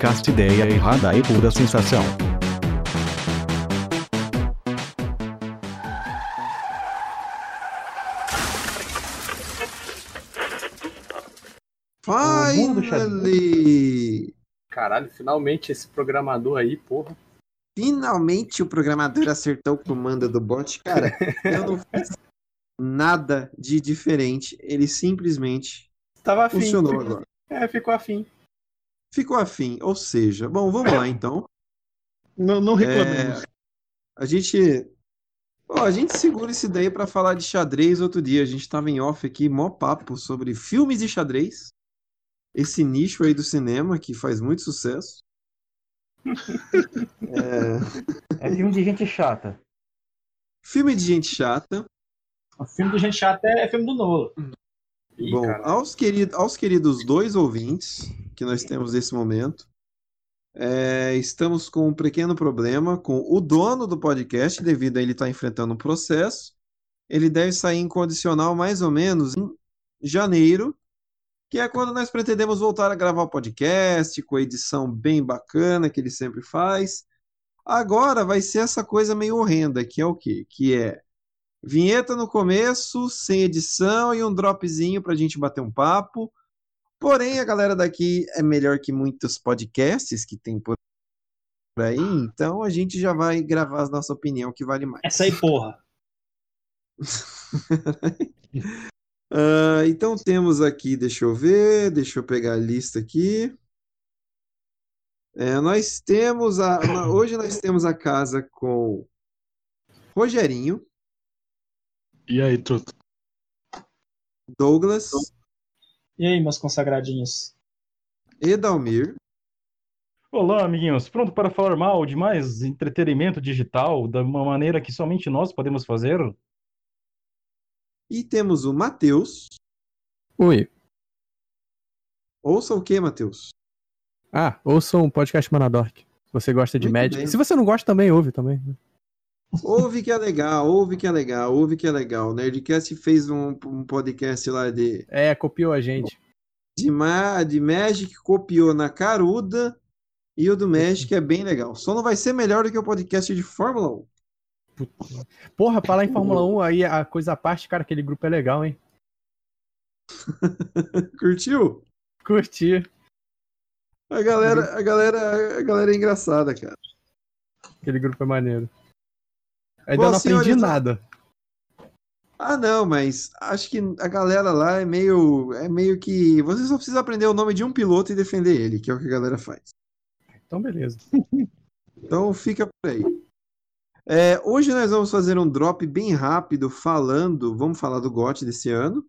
podcast Ideia Errada e Pura Sensação. Finally! Caralho, finalmente esse programador aí, porra. Finalmente o programador acertou o comando do bot. Cara, eu não fiz nada de diferente. Ele simplesmente Tava afim. funcionou ficou- agora. É, ficou afim. Ficou afim. Ou seja, bom, vamos lá então. Não, não reclamemos. É, a gente. A gente segura isso daí pra falar de xadrez outro dia. A gente tava em off aqui, mó papo sobre filmes de xadrez. Esse nicho aí do cinema que faz muito sucesso. É, É filme de gente chata. filme de gente chata. O filme do Gente Chata é, é filme do Nola. Ih, Bom, cara. aos, querido, aos queridos dois ouvintes que nós temos nesse momento, é, estamos com um pequeno problema com o dono do podcast, devido a ele estar enfrentando um processo. Ele deve sair em condicional mais ou menos em janeiro, que é quando nós pretendemos voltar a gravar o podcast, com a edição bem bacana que ele sempre faz. Agora vai ser essa coisa meio horrenda, que é o quê? Que é Vinheta no começo, sem edição e um dropzinho pra gente bater um papo. Porém, a galera daqui é melhor que muitos podcasts que tem por aí, então a gente já vai gravar a nossa opinião que vale mais. Essa aí, porra. Ah, então temos aqui, deixa eu ver, deixa eu pegar a lista aqui. É, nós temos a, na- hoje nós temos a casa com Rogerinho, E aí, truto? Douglas, E aí, meus consagradinhos? Edalmir, Olá, amiguinhos. Pronto para falar mal de mais entretenimento digital da uma maneira que somente nós podemos fazer? e temos o Matheus. Oi. Ouça o que, Matheus? Ah, ouça um podcast Manadork. Se você gosta de Muito médica. bem. Se você não gosta, também ouve também. Ouve que é legal, ouve que é legal, ouve que é legal. O Nerdcast fez um, um podcast lá de, É, copiou a gente. de, Ma, de Magic, copiou na Caruda, e o do Magic é bem legal. Só não vai ser melhor do que o podcast de Fórmula 1. Porra, falar em Fórmula 1 aí, a coisa à parte, cara, aquele grupo é legal, hein? Curtiu? Curti. A galera, a galera, a galera é engraçada, cara. Aquele grupo é maneiro. Ainda Bom, não aprendi senhores, nada. Ah, não, mas acho que a galera lá é meio, é meio que você só precisa aprender o nome de um piloto e defender ele, que é o que a galera faz. Então, beleza. Então fica por aí. É, hoje nós vamos fazer um drop bem rápido falando, vamos falar do GOT desse ano.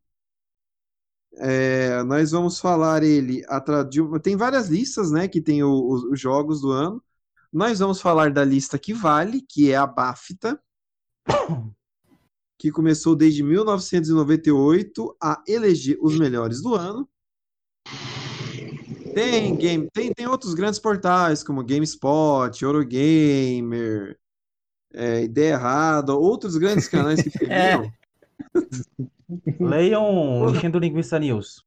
É, nós vamos falar ele de tem várias listas, né, que tem o- os, os jogos do ano. Nós vamos falar da lista que vale, que é a BAFTA, que começou desde 1998 a eleger os melhores do ano. Tem game, tem, tem outros grandes portais como GameSpot, Eurogamer, é, Ideia Errada, outros grandes canais que premiam. Leiam Enchendo Linguiça News.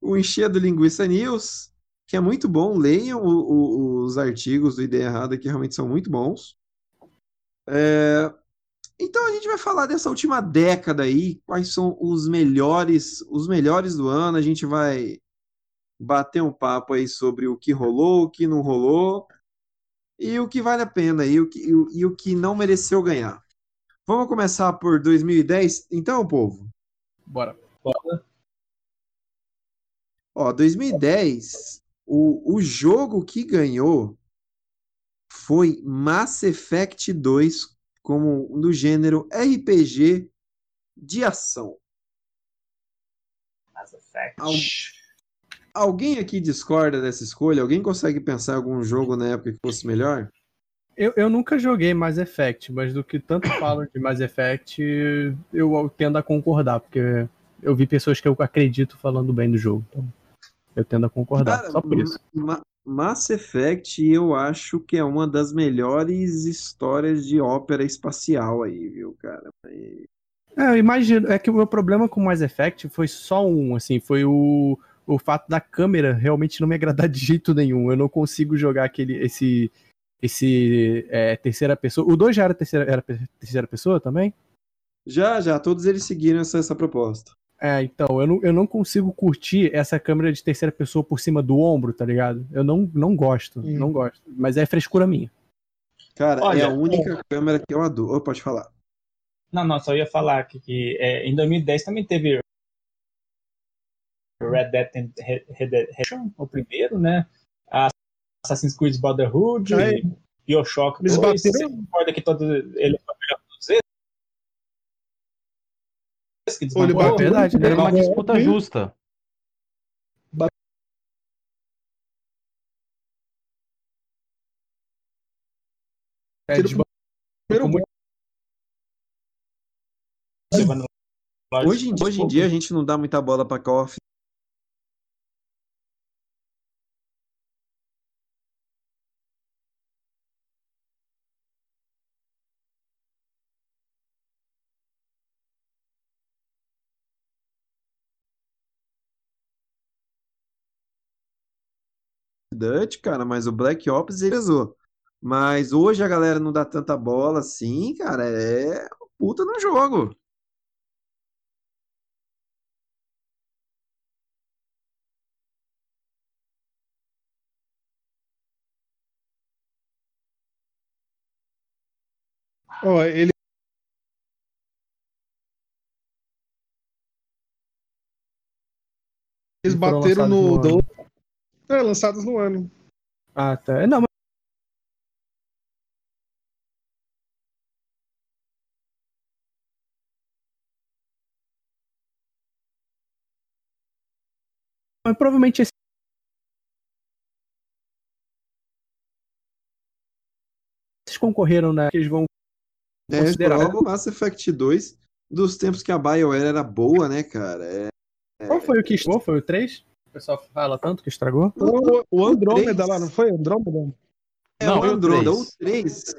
O Enchedo Linguiça News, que é muito bom. Leiam o- o- os artigos do Ideia Errada, que realmente são muito bons. É, então a gente vai falar dessa última década aí, quais são os melhores, os melhores do ano. A gente vai bater um papo aí sobre o que rolou, o que não rolou, e o que vale a pena, e o que, e o- e o que não mereceu ganhar. Vamos começar por 2010? Então, povo. Bora. Ó, 2010, o, o jogo que ganhou foi Mass Effect 2, como no gênero RPG de ação. Mass Effect. Al- Alguém aqui discorda dessa escolha? Alguém consegue pensar em algum jogo na época que fosse melhor? Eu, eu nunca joguei Mass Effect, mas do que tanto falam de Mass Effect, eu tendo a concordar, porque eu vi pessoas que eu acredito falando bem do jogo. Então, eu tendo a concordar, Cara, só por isso. Ma- Mass Effect eu acho que é uma das melhores histórias de ópera espacial aí, viu, cara? E- É, eu imagino. É que o meu problema com Mass Effect foi só um, assim, foi o, o fato da câmera realmente não me agradar de jeito nenhum. Eu não consigo jogar aquele esse esse é, terceira pessoa. O 2 já era terceira, era terceira pessoa também? Já, já, todos eles seguiram essa, essa proposta. É, então, eu não, eu não consigo curtir essa câmera de terceira pessoa por cima do ombro, tá ligado? Eu não, não gosto, Hum. não gosto. Mas é frescura minha. Cara, é Olha, a única câmera que eu adoro. Pode falar. Não, não, só ia falar que, que é, em 2010 também teve Red Dead Redemption, o primeiro, né? Assassin's Creed Brotherhood, É. Bioshock Eles 2. bateram- Você concorda que todos ele foi melhor que eles? Ele desbancou? É verdade, né? Era uma Legal. disputa justa. É, Primeiro nós- Hoje em, hoje em dia a gente não dá muita bola pra Call of Duty, cara, mas o Black Ops ele pesou. Mas hoje a galera não dá tanta bola assim, cara, é puta no jogo. Ó, ele... Eles bateram no. no. É, lançados no ano. Ah, tá. Não, mas Mas provavelmente esse Esses concorreram, né? Que eles vão É, Considerar- o Mass Effect 2 dos tempos que a BioWare era boa, né, cara? É, Qual foi o que estragou? Foi o 3? O pessoal fala tanto que estragou? O, o Andrômeda lá, não foi? Andrômeda? é Não, o foi o Andromeda, três. o 3.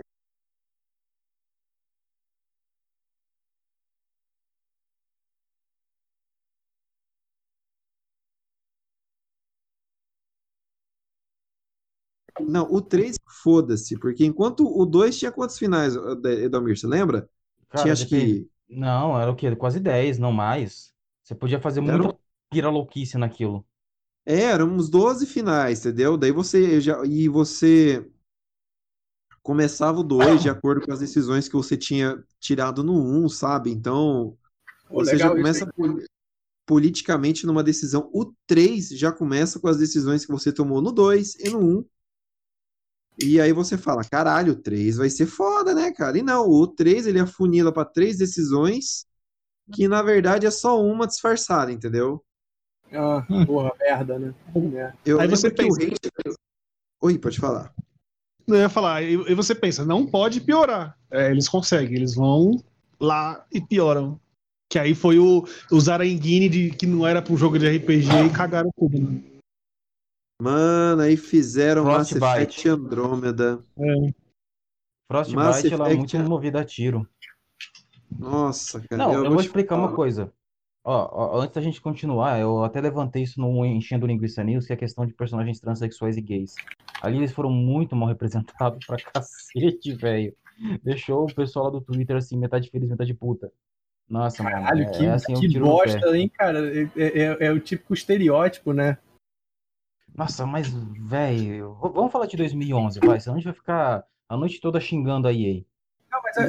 Não, o 3, foda-se, porque enquanto o 2 tinha quantos finais, Edomir, você lembra? Cara, tinha acho que. Não, era o quê? Quase 10, não mais. Você podia fazer Era muita piralouquice naquilo. É, eram uns 12 finais, entendeu? Daí você já. E você começava o 2 de acordo com as decisões que você tinha tirado no 1, sabe? Então, Pô, você já começa poli- politicamente numa decisão. O 3 já começa com as decisões que você tomou no 2 e no 1. E aí você fala, caralho, o 3 vai ser foda, né, cara? E não, o 3 ele afunila para três decisões que na verdade é só uma disfarçada, entendeu? Ah, porra, merda, né? Merda. Eu Aí você que o pensa- hate... Oi, pode falar. Eu ia falar, e, você pensa, não pode piorar. É, eles conseguem, eles vão lá e pioram. Que aí foi o, o Zaranguini de que não era pra um jogo de RPG e cagaram tudo. Né? Mano, aí fizeram Mass Frostbite. Effect Andrômeda. Mass Frostbite, ela é Effect muito é- movida a tiro. Nossa, cara. Não, eu vou vou explicar uma falar. coisa. Ó, ó, antes da gente continuar, eu até levantei isso no Enchendo Linguiça News, que é a questão de personagens transexuais e gays. Ali eles foram muito mal representados pra cacete, velho. Deixou o pessoal lá do Twitter assim, metade feliz, metade puta. Nossa, mano, Caralho, é, que, é assim, que bosta, hein, cara? É, é- é o típico estereótipo, né? Nossa, mas, velho, vamos falar de 2011, vai, senão a gente vai ficar a noite toda xingando a EA.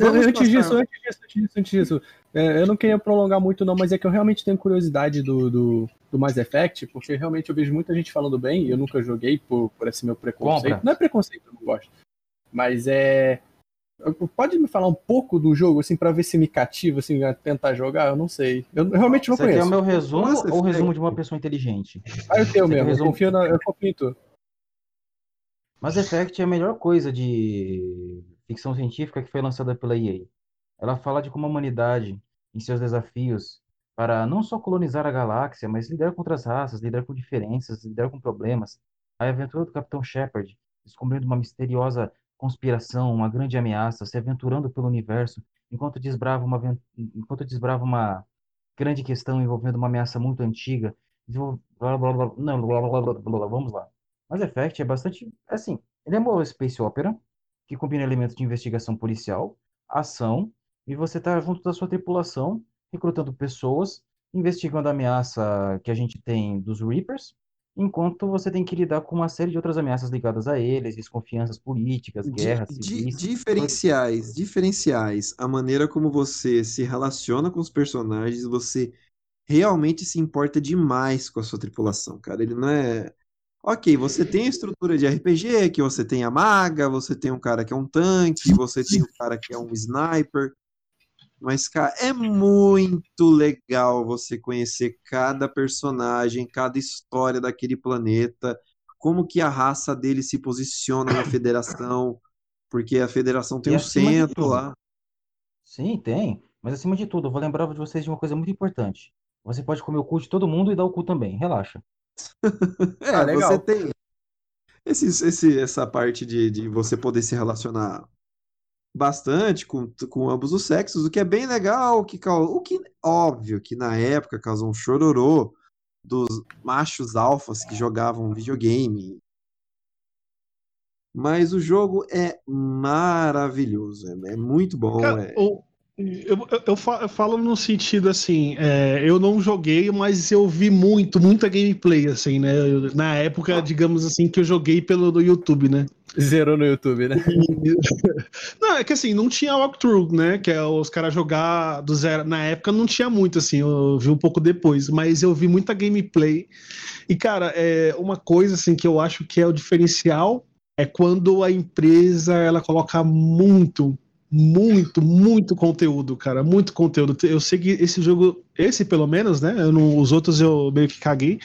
Não, antes disso, antes disso, antes disso, antes disso, é, eu não queria prolongar muito não, mas é que eu realmente tenho curiosidade do, do, do Mass Effect, porque realmente eu vejo muita gente falando bem, e eu nunca joguei por, por esse meu preconceito. Compra. Não é preconceito, eu não gosto. Mas é... Pode me falar um pouco do jogo, assim, pra ver se me cativa, assim, a tentar jogar? Eu não sei. Eu realmente não Você quer o conheço. meu resumo Nossa, ou o resumo de uma pessoa inteligente? Ah, eu tenho Você mesmo, eu resumo? confio, na, eu confio em tu. Mass Effect é a melhor coisa de ficção científica que foi lançada pela EA. Ela fala de como a humanidade, em seus desafios, para não só colonizar a galáxia, mas lidar com outras raças, lidar com diferenças, lidar com problemas. A aventura do Capitão Shepard, descobrindo uma misteriosa conspiração, uma grande ameaça, se aventurando pelo universo, enquanto desbrava uma, enquanto desbrava uma grande questão envolvendo uma ameaça muito antiga, blá, blá, blá, não, blá, blá, blá, blá, blá, vamos lá. Mass Effect é bastante, assim, ele é uma space opera que combina elementos de investigação policial, ação, e você tá junto da sua tripulação, recrutando pessoas, investigando a ameaça que a gente tem dos Reapers, enquanto você tem que lidar com uma série de outras ameaças ligadas a eles, desconfianças políticas, guerras di- civis. diferenciais, diferenciais. A maneira como você se relaciona com os personagens, você realmente se importa demais com a sua tripulação, cara. Ele não é. Ok, você tem a estrutura de RPG, que você tem a maga, você tem um cara que é um tanque, você tem um cara que é um sniper. Mas, cara, é muito legal você conhecer cada personagem, cada história daquele planeta, como que a raça dele se posiciona na federação, porque a federação tem E um centro tudo, lá. Sim, tem. Mas acima de tudo, eu vou lembrar de vocês de uma coisa muito importante. Você pode comer o cu de todo mundo e dar o cu também. Relaxa. É, Ah, legal. você tem esse, esse, essa parte de, de você poder se relacionar bastante com, com ambos os sexos, o que é bem legal, o que, o que óbvio que na época causou um chororô dos machos alfas que jogavam videogame. Mas o jogo é maravilhoso, é, é muito bom. Cara, é- o- eu, eu- eu fa- eu falo no sentido assim, é, eu não joguei, mas eu vi muito, muita gameplay, assim, né? Eu- na época, digamos assim, que eu joguei pelo YouTube, né? Zerou no YouTube, né? Não, é que assim, não tinha walkthrough, né? Que é os caras jogar do zero. Na época não tinha muito, assim, eu vi um pouco depois, mas eu vi muita gameplay. E, cara, é uma coisa assim que eu acho que é o diferencial é quando a empresa ela coloca muito, muito, muito conteúdo, cara, muito conteúdo. Eu sei que esse jogo, esse pelo menos, né? Não, os outros eu meio que caguei,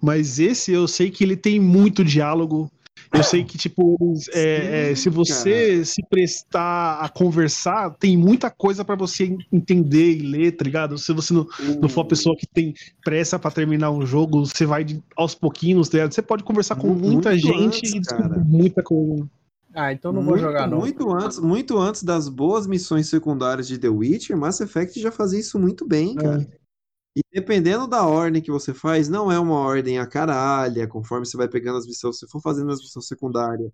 mas esse eu sei que ele tem muito diálogo. Eu sei que, tipo, é, é, se você se prestar a conversar, tem muita coisa pra você entender e ler, tá ligado? Se você não, não for a pessoa que tem pressa pra terminar um jogo, você vai aos pouquinhos, tá ligado? Você pode conversar com Muito muita gente antes, e descobrir cara. muita coisa. Ah, então não vou muito, jogar, não. Muito antes, muito antes das boas missões secundárias de The Witcher, Mass Effect já fazia isso muito bem, cara. E dependendo da ordem que você faz, não é uma ordem a caralho, conforme você vai pegando as missões, se você for fazendo as missões secundárias,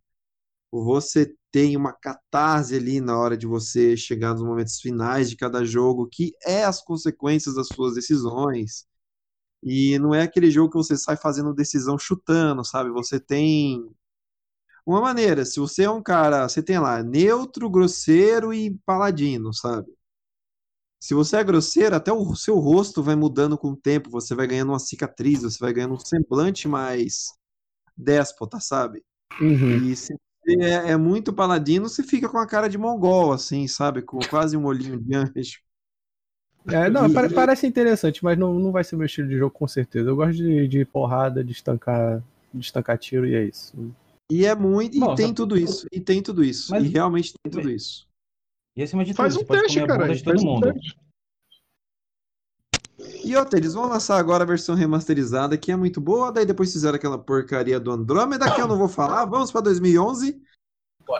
você tem uma catarse ali na hora de você chegar nos momentos finais de cada jogo, que é as consequências das suas decisões. E não é aquele jogo que você sai fazendo decisão chutando, sabe? Você tem uma maneira, se você é um cara, você tem lá neutro, grosseiro e paladino, sabe? Se você é grosseiro, até o seu rosto vai mudando com o tempo, você vai ganhando uma cicatriz, você vai ganhando um semblante mais déspota, sabe? Uhum. E se você é, é muito paladino, você fica com a cara de mongol, assim, sabe? Com quase um olhinho de anjo. É, não, pare- parece interessante, mas não, não vai ser meu estilo de jogo com certeza. Eu gosto de, de porrada, de estancar, de estancar tiro e é isso. E é muito, e Bom, tem só- tudo isso, e tem tudo isso, Mas- e realmente tem tudo isso. E acima de Faz tudo, um você teste, comer a cara. bunda de faz todo um mundo. teste. E outra, eles vão lançar agora a versão remasterizada, que é muito boa, daí depois fizeram aquela porcaria do Andrômeda, que eu não vou falar. Vamos para 2011.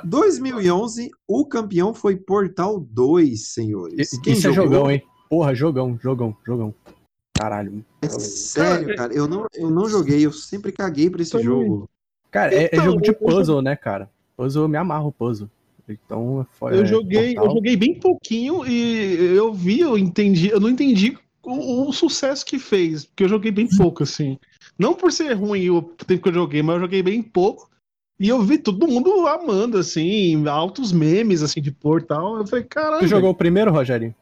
2011, o campeão foi Portal 2, senhores. Quem Isso é jogou? jogão, hein? Porra, jogão, jogão, jogão. Caralho. É sério, cara, eu não, eu não joguei, eu sempre caguei pra esse Também. jogo. Cara, é, é Então, jogo de eu puzzle, né, cara? Puzzle, eu me amarro puzzle. Então, foi, Eu é, joguei, eu joguei bem pouquinho e eu vi, eu entendi, eu não entendi o, o sucesso que fez, porque eu joguei bem pouco, assim. Não por ser ruim o tempo que eu joguei, mas eu joguei bem pouco. E eu vi todo mundo amando, assim, altos memes, assim, de portal. Eu falei, caralho. Tu jogou o primeiro, Rogerinho?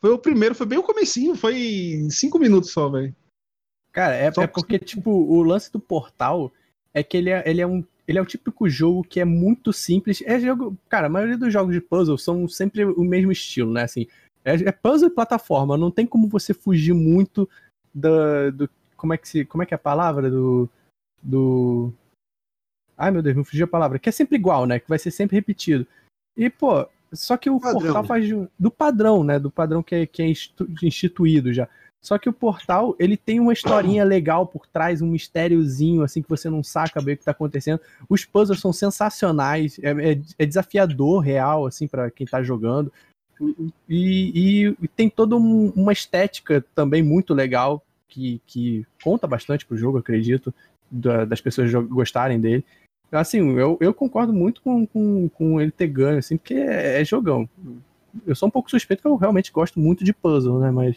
Foi o primeiro, foi bem o comecinho, foi cinco minutos só, velho. Cara, é, Só é porque, tipo, o lance do Portal é que ele é, ele é um. Ele é o típico jogo que é muito simples. É jogo. Cara, a maioria dos jogos de puzzle são sempre o mesmo estilo, né? Assim, é, é puzzle e plataforma. Não tem como você fugir muito da, do. Como é que se. Como é que é a palavra? Do. Do. Ai, meu Deus, me fugiu a palavra. Que é sempre igual, né? Que vai ser sempre repetido. E, pô, só que o Padrão. portal faz do padrão, né? Do padrão que é, que é institu- instituído já. Só que o portal, ele tem uma historinha legal por trás, um mistériozinho, assim, que você não saca bem o que tá acontecendo. Os puzzles são sensacionais, é, é- é desafiador, real, assim, para quem tá jogando. E, e- e tem toda um- uma estética também muito legal, que, que conta bastante pro jogo, acredito, da- das pessoas gostarem dele. Assim, eu, eu concordo muito com, com, com ele ter ganho, assim, porque é, é jogão. Eu sou um pouco suspeito que eu realmente gosto muito de puzzle, né? Mas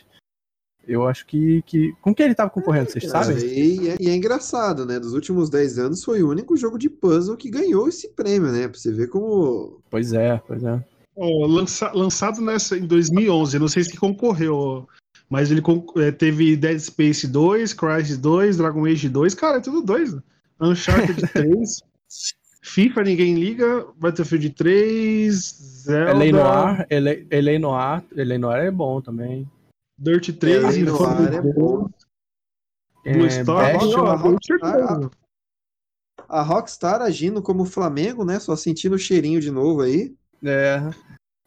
eu acho que. que... Com quem ele tava concorrendo, vocês Cara, sabem? E, é, e é engraçado, né? Dos últimos 10 anos foi o único jogo de puzzle que ganhou esse prêmio, né? Pra você ver como. Pois é, pois é. Ó, lança- lançado nessa, em 2011, não sei se concorreu, mas ele é, teve Dead Space 2, Crysis 2, Dragon Age 2, cara, é tudo dois. né? Uncharted 3, FIFA ninguém liga, Battlefield 3, Zelda, Eleanor, Ele, Eleanor, Eleanor é bom também. Dirt 3, Além no Infamous ar é bom. Blue É, Star, a Rockstar- Rockstar, A Rockstar agindo como Flamengo, né? Só sentindo o cheirinho de novo aí. É.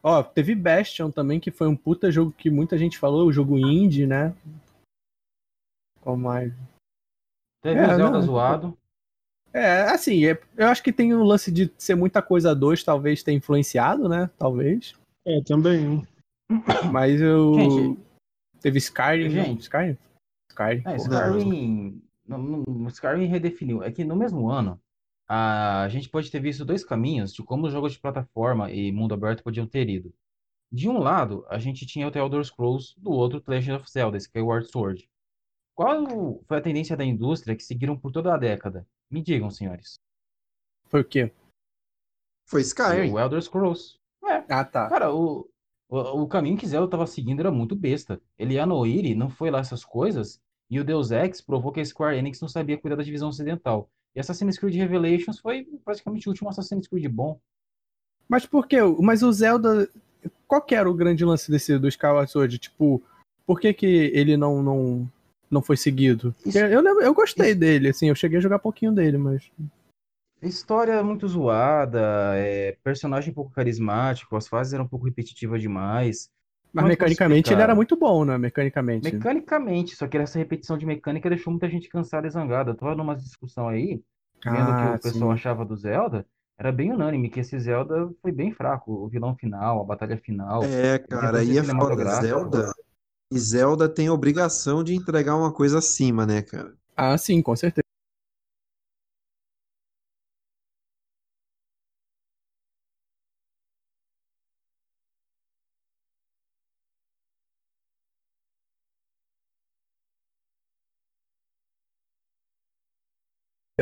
Ó, teve Bastion também, que foi um puta jogo que muita gente falou, o jogo indie, né? Qual mais? Teve É, o Zelda não, zoado. É, assim, é- eu acho que tem um lance de ser muita coisa a dois, talvez tenha influenciado, né? Talvez. É, também. Mas eu. Gente. Teve Skyrim. não? Gente. Skyrim? Skyrim. É. Skyrim. Skyrim redefiniu. É que no mesmo ano, a gente pode ter visto dois caminhos de como os jogos de plataforma e mundo aberto podiam ter ido. De um lado, a gente tinha o The Elder Scrolls, do outro, The Legend of Zelda, Skyward Sword. Qual foi a tendência da indústria que seguiram por toda a década? Me digam, senhores. Foi o quê? Foi Skyrim. O Elder Scrolls. É, Ah, tá. Cara, o, o, o caminho que Zelda tava seguindo era muito besta. Ele ia no Iri, não foi lá essas coisas, e o Deus Ex provou que a Square Enix não sabia cuidar da divisão ocidental. E Assassin's Creed Revelations foi praticamente o último Assassin's Creed bom. Mas por quê? Mas o Zelda. Qual que era o grande lance desse do Skyward Sword? Tipo, por que, que ele não, não, não foi seguido? Porque Eu, lembro- eu gostei dele, assim, eu cheguei a jogar pouquinho dele, mas. História muito zoada, é, personagem pouco carismático, as fases eram um pouco repetitivas demais. Mas Como é que eu posso mecanicamente ele explicar? era muito bom, né? Mecanicamente. Mecanicamente, só que essa repetição de mecânica deixou muita gente cansada e zangada. Eu tava numa discussão aí, vendo o Ah, que o pessoal sim. achava do Zelda, era bem unânime que esse Zelda foi bem fraco. O vilão final, a batalha final. É, cara, aí é cinematográfico. Zelda. E Zelda tem a obrigação de entregar uma coisa acima, né, cara? Ah, sim, com certeza.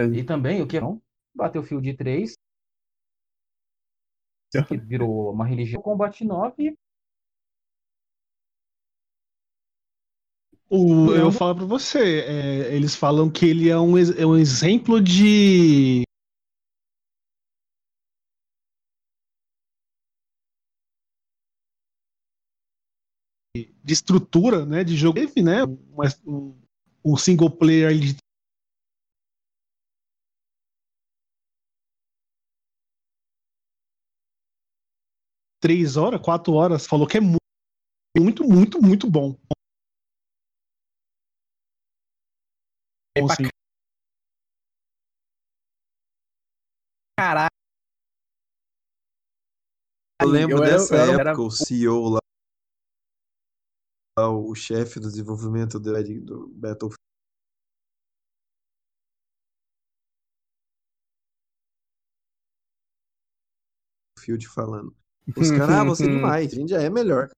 E também o que é bom, Battlefield 3, que virou uma religião, Combat 9, O, eu falo pra você, é, eles falam que ele é um, é um exemplo de. de estrutura, né, de jogo, teve, né, um, um single player de três horas, quatro horas, falou que é mu- muito, muito, muito bom. É Assim, Caralho. Eu lembro Eu dessa era- época, era- o CEO lá, lá, o chefe do desenvolvimento do, do Battlefield. falando. Os caras, ah, você é demais, a gente já é melhor.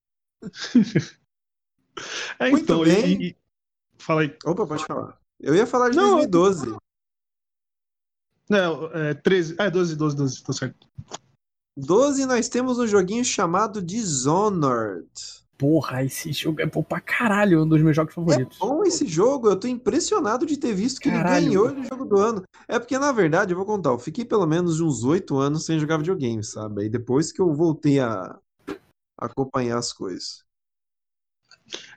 É, Muito então, bem. e, e- Fala aí. Opa, pode falar. Eu ia falar de Não, 2012. Não, é 13. Ah, é 12, 12, 12, tá certo. 12 nós temos um joguinho chamado Dishonored. Porra, esse jogo é bom pra caralho, um dos meus jogos É favoritos. bom esse jogo, eu tô impressionado de ter visto que Caralho. ele ganhou de jogo do ano. É porque, na verdade, eu vou contar, eu fiquei pelo menos uns oito anos sem jogar videogame, sabe? Aí depois que eu voltei a acompanhar as coisas.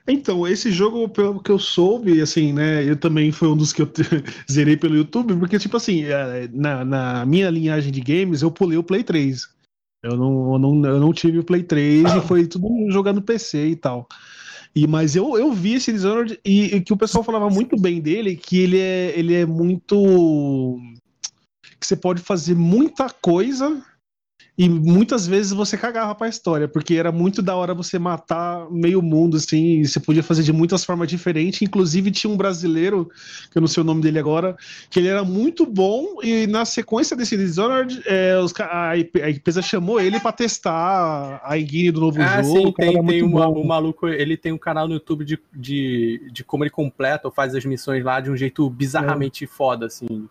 Então, esse jogo, pelo que eu soube, assim, né, eu também foi um dos que eu te- zerei pelo YouTube, porque, tipo assim, é, na, na minha linhagem de games, eu pulei o Play 3. Eu não, eu não, eu não tive o Play 3 e foi tudo jogando PC e tal. E, mas eu, eu vi esse Dishonored e, e que o pessoal falava muito bem dele, que ele é, ele é muito. que você pode fazer muita coisa E muitas vezes você cagava pra história, porque era muito da hora você matar meio mundo, assim, e você podia fazer de muitas formas diferentes. Inclusive, tinha um brasileiro, que eu não sei o nome dele agora, que ele era muito bom, e na sequência desse Dishonored, é, os, a, a empresa chamou ele pra testar a engine do novo Ah, jogo. sim, tem, tem o maluco, ele tem um canal no YouTube de, de, de como ele completa ou faz as missões lá de um jeito bizarramente foda, assim.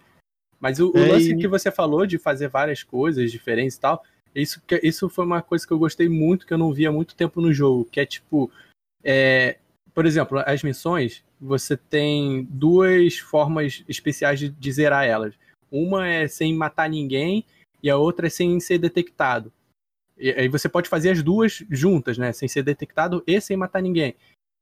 Mas o, o É, lance e- que você falou de fazer várias coisas diferentes e tal, isso, isso foi uma coisa que eu gostei muito, que eu não via há muito tempo no jogo, que é tipo, é, por exemplo, as missões, você tem duas formas especiais de, de zerar elas. Uma é sem matar ninguém e a outra é sem ser detectado. E aí você pode fazer as duas juntas, né? Sem ser detectado e sem matar ninguém.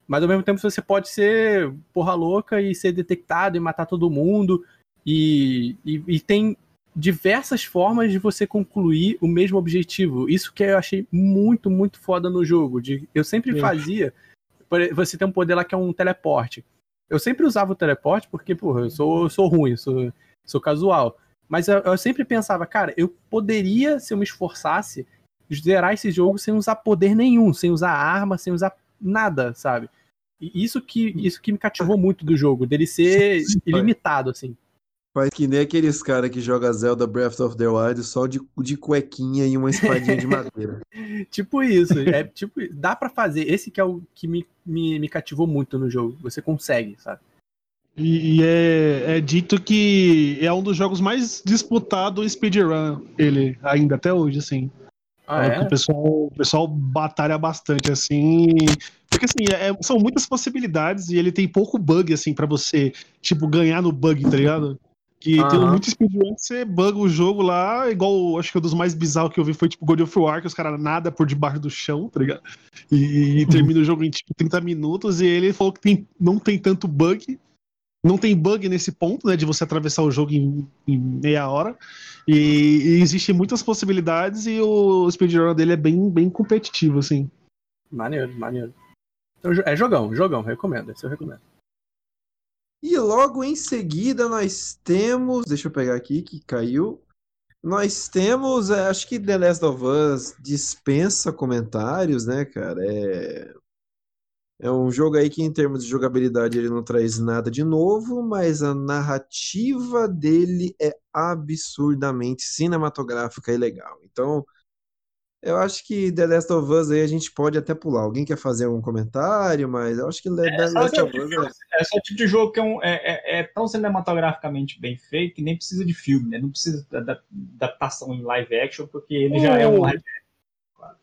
Mas ao mesmo tempo você pode ser porra louca e ser detectado e matar todo mundo. E, e, e tem diversas formas de você concluir o mesmo objetivo. Isso que eu achei muito, muito foda no jogo. De, eu sempre É. fazia. Você tem um poder lá que é um teleporte. Eu sempre usava o teleporte porque, porra, eu sou, eu sou ruim, sou, sou casual. Mas eu, eu sempre pensava, cara, eu poderia, se eu me esforçasse, zerar esse jogo sem usar poder nenhum, sem usar arma, sem usar nada, sabe? E isso que, isso que me cativou muito do jogo, dele ser ilimitado, assim. Faz que nem aqueles caras que jogam Zelda Breath of the Wild só de, de cuequinha e uma espadinha de madeira. Tipo isso. É tipo, dá pra fazer. Esse que é o que me, me, me cativou muito no jogo. Você consegue, sabe? E, e é, é dito que é um dos jogos mais disputados em speedrun, ele, ainda até hoje, assim. Ah, É é? o pessoal, o pessoal batalha bastante, assim. Porque, assim, é- são muitas possibilidades e ele tem pouco bug, assim, pra você, tipo, ganhar no bug, tá ligado? Que tem Aham. muito speedrun que você buga o jogo lá, igual, acho que um dos mais bizarros que eu vi foi, tipo, God of War, que os caras nada por debaixo do chão, tá ligado? E, e termina o jogo em, tipo, 30 minutos e ele falou que tem, não tem tanto bug, não tem bug nesse ponto, né, de você atravessar o jogo em, em meia hora. E, e existem muitas possibilidades e o speedrun dele é bem, bem competitivo, assim. Maneiro, maneiro. Então, é jogão, jogão, recomendo. Esse eu recomendo. E logo em seguida nós temos. Deixa eu pegar aqui que caiu. Nós temos, é, acho que The Last of Us dispensa comentários, né, cara? É, é um jogo aí que, em termos de jogabilidade, ele não traz nada de novo, mas a narrativa dele é absurdamente cinematográfica e legal. Então, eu acho que The Last of Us aí a gente pode até pular. Alguém quer fazer um comentário, mas eu acho que The É, Last sabe of o Us tipo é. É só o tipo de jogo que é, um- é- é- é tão cinematograficamente bem feito que nem precisa de filme, né? Não precisa da da- adaptação em live action, porque ele já é um live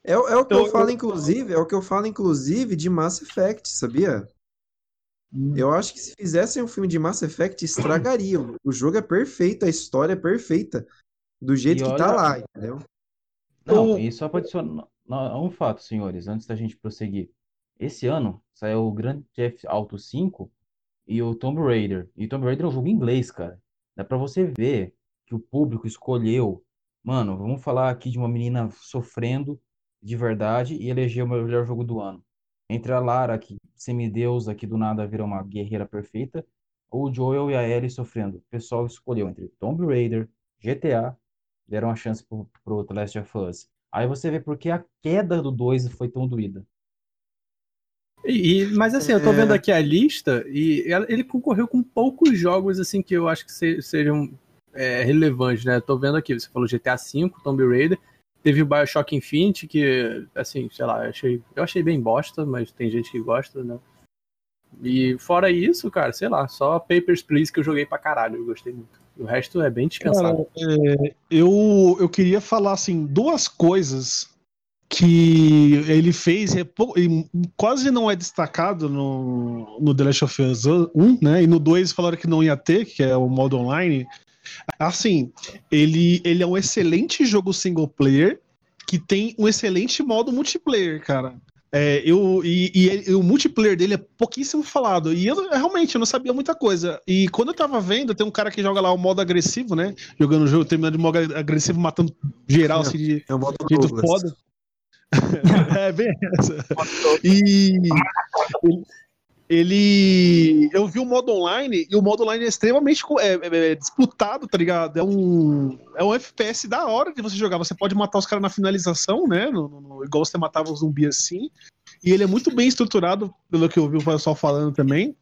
É, o- é o que Então, eu falo, inclusive, é o que eu falo, inclusive, de Mass Effect, sabia? Eu acho que se fizessem um filme de Mass Effect, estragaria. O jogo é perfeito, a história é perfeita. Do jeito E que tá olha- lá, entendeu? Não, O- e só para adicionar um fato, senhores, antes da gente prosseguir. Esse ano saiu o Grand Theft Auto 5 e o Tomb Raider. E o Tomb Raider é um jogo em inglês, cara. Dá pra você ver que o público escolheu. Mano, vamos falar aqui de uma menina sofrendo de verdade e elegeu o melhor jogo do ano. Entre a Lara, que semideusa, que do nada vira uma guerreira perfeita, ou o Joel e a Ellie sofrendo. O pessoal escolheu entre Tomb Raider, GTA, deram uma chance pro, pro The Last of Us. Aí você vê por que a queda do 2 foi tão doída. E, e- mas assim, eu tô É. vendo aqui a lista e ela- ele concorreu com poucos jogos assim que eu acho que se- sejam é, relevantes, né? Eu tô vendo aqui, você falou GTA V, Tomb Raider, teve o BioShock Infinite, que, assim, sei lá, eu achei, eu achei bem bosta, mas tem gente que gosta, né? E fora isso, cara, sei lá, só Papers, Please que eu joguei pra caralho, eu gostei muito. O resto é bem descansado. É, eu, eu queria falar assim duas coisas que ele fez é e quase não é destacado no, no The Last of Us 1, né? E no 2 falaram que não ia ter, que é o modo online. Assim, ele, ele é um excelente jogo single player que tem um excelente modo multiplayer, cara. É, eu, e, e ele- o multiplayer dele é pouquíssimo falado. E eu realmente eu não sabia muita coisa. E quando eu tava vendo, tem um cara que joga lá o modo agressivo, né? Jogando o jogo, terminando de modo agressivo, matando geral, assim, de É um modo jeito Douglas. foda. é, bem essa. E ele. Eu vi o modo online e o modo online é extremamente é, é- é disputado, tá ligado? É um, é um FPS da hora de você jogar. Você pode matar os caras na finalização, né? No, no- igual você matava o zumbi assim. E ele é muito bem estruturado, pelo que eu vi o pessoal falando também.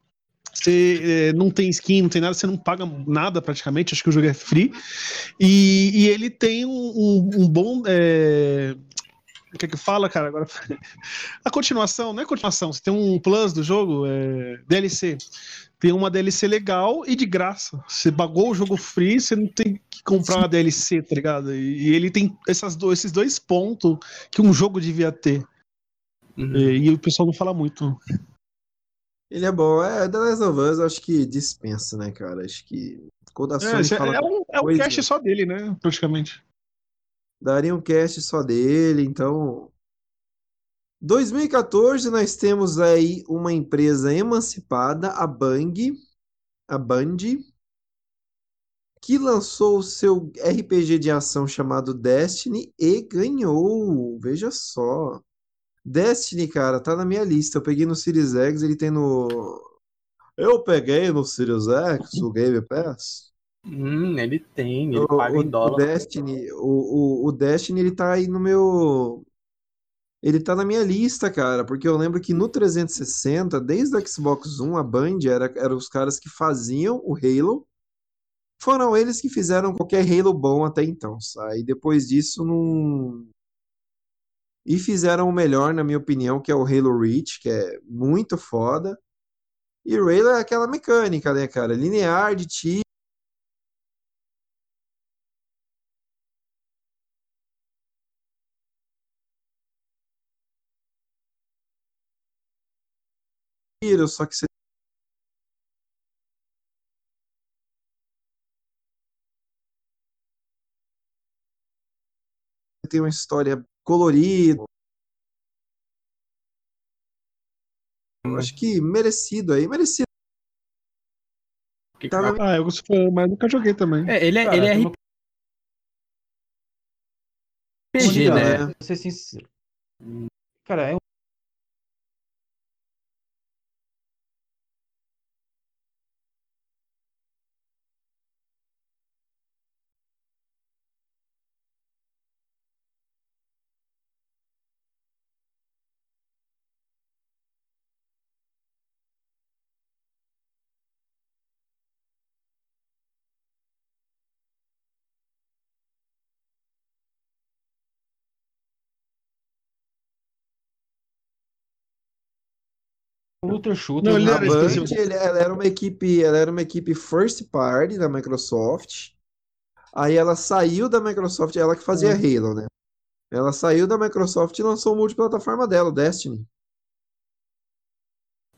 Você é, não tem skin, não tem nada, você não paga nada praticamente, acho que o jogo é free. E, e ele tem um, um- um bom. O que é que fala, cara? Agora. A continuação, não é continuação, você tem um plus do jogo, é DLC. Tem uma DLC legal e de graça. Você pagou o jogo free, você não tem que comprar uma DLC, tá ligado? E, e ele tem essas do- esses dois pontos que um jogo devia ter. Uhum. E, e o pessoal não fala muito. Ele é bom. É, The Last of Us, eu acho que dispensa, né, cara? Acho que quando a É, Sony é, fala é um, é um cast só dele, né? Praticamente. Daria um cast só dele, então 2014 nós temos aí uma empresa emancipada, a Bang, a Band, que lançou o seu RPG de ação chamado Destiny e ganhou. Veja só. Destiny, cara, tá na minha lista. Eu peguei no Series X, ele tem no Eu peguei no Series X, o Game Pass. Hum, ele tem, ele O, paga o- em dólar. o Destiny, o, o, o Destiny, ele tá aí no meu. Ele tá na minha lista, cara, porque eu lembro que no 360, desde o Xbox One, a Band era, era os caras que faziam o Halo. Foram eles que fizeram qualquer Halo bom até então? E depois disso, não. E fizeram o melhor, na minha opinião, que é o Halo Reach, que é muito foda. E o Halo é aquela mecânica, né, cara? Linear de tiro. Só que você tem uma história colorida. Acho que merecido aí, merecido. Que- Tá Ah, eu gosto, mas nunca joguei também. É, ele é, Cara, ele é uma- RPG, Cara, né? né? Vou ser sincero. Cara, é um looter shooter. Não, ele era Band, ele- ela era uma equipe, ela era uma equipe first party da Microsoft. Aí ela saiu da Microsoft, ela que fazia Halo, né? Ela saiu da Microsoft e lançou o multiplataforma dela, o Destiny.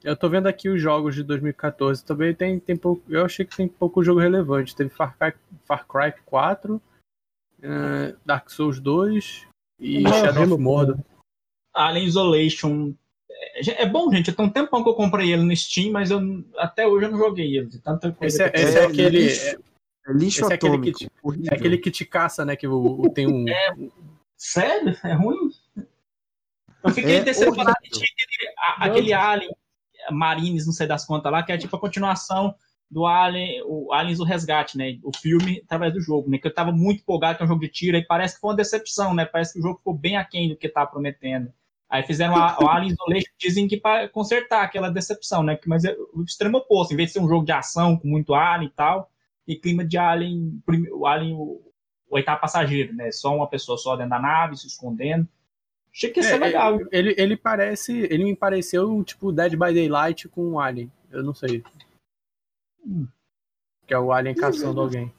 Eu tô vendo aqui os jogos de 2014. Também tem, tem pouco. Eu achei que tem pouco jogo relevante. Teve Far Cry, Far Cry 4, eh, Dark Souls 2 e Shadow of Mordor. Alien Isolation. É, é bom, gente. Tem um tempão que eu comprei ele no Steam, mas eu, até hoje eu não joguei ele. de Tanta coisa Esse é, que esse é aquele. lixo, é lixo esse é aquele atômico. que te-. É aquele que te caça, né? Que o, o- tem um. Sério? É ruim? Eu fiquei É decepcionado. Tinha aquele, a- aquele Alien Marines, não sei das contas lá, que é tipo a continuação do Alien, o Aliens o Resgate, né? O filme através do jogo, né? Que eu tava muito empolgado com o jogo de tiro, e parece que foi uma decepção, né? Parece que o jogo ficou bem aquém do que tava prometendo. Aí fizeram a, o Alien Isolation, dizem que para consertar aquela decepção, né? Mas é o extremo oposto, em vez de ser um jogo de ação com muito Alien e tal, e clima de Alien, o Alien, o, o oitavo passageiro, né? Só uma pessoa só dentro da nave, se escondendo. Achei que ia ser É, legal. Ele, ele parece. Ele me pareceu tipo Dead by Daylight com um Alien. Eu não sei. Que é o Alien caçando alguém.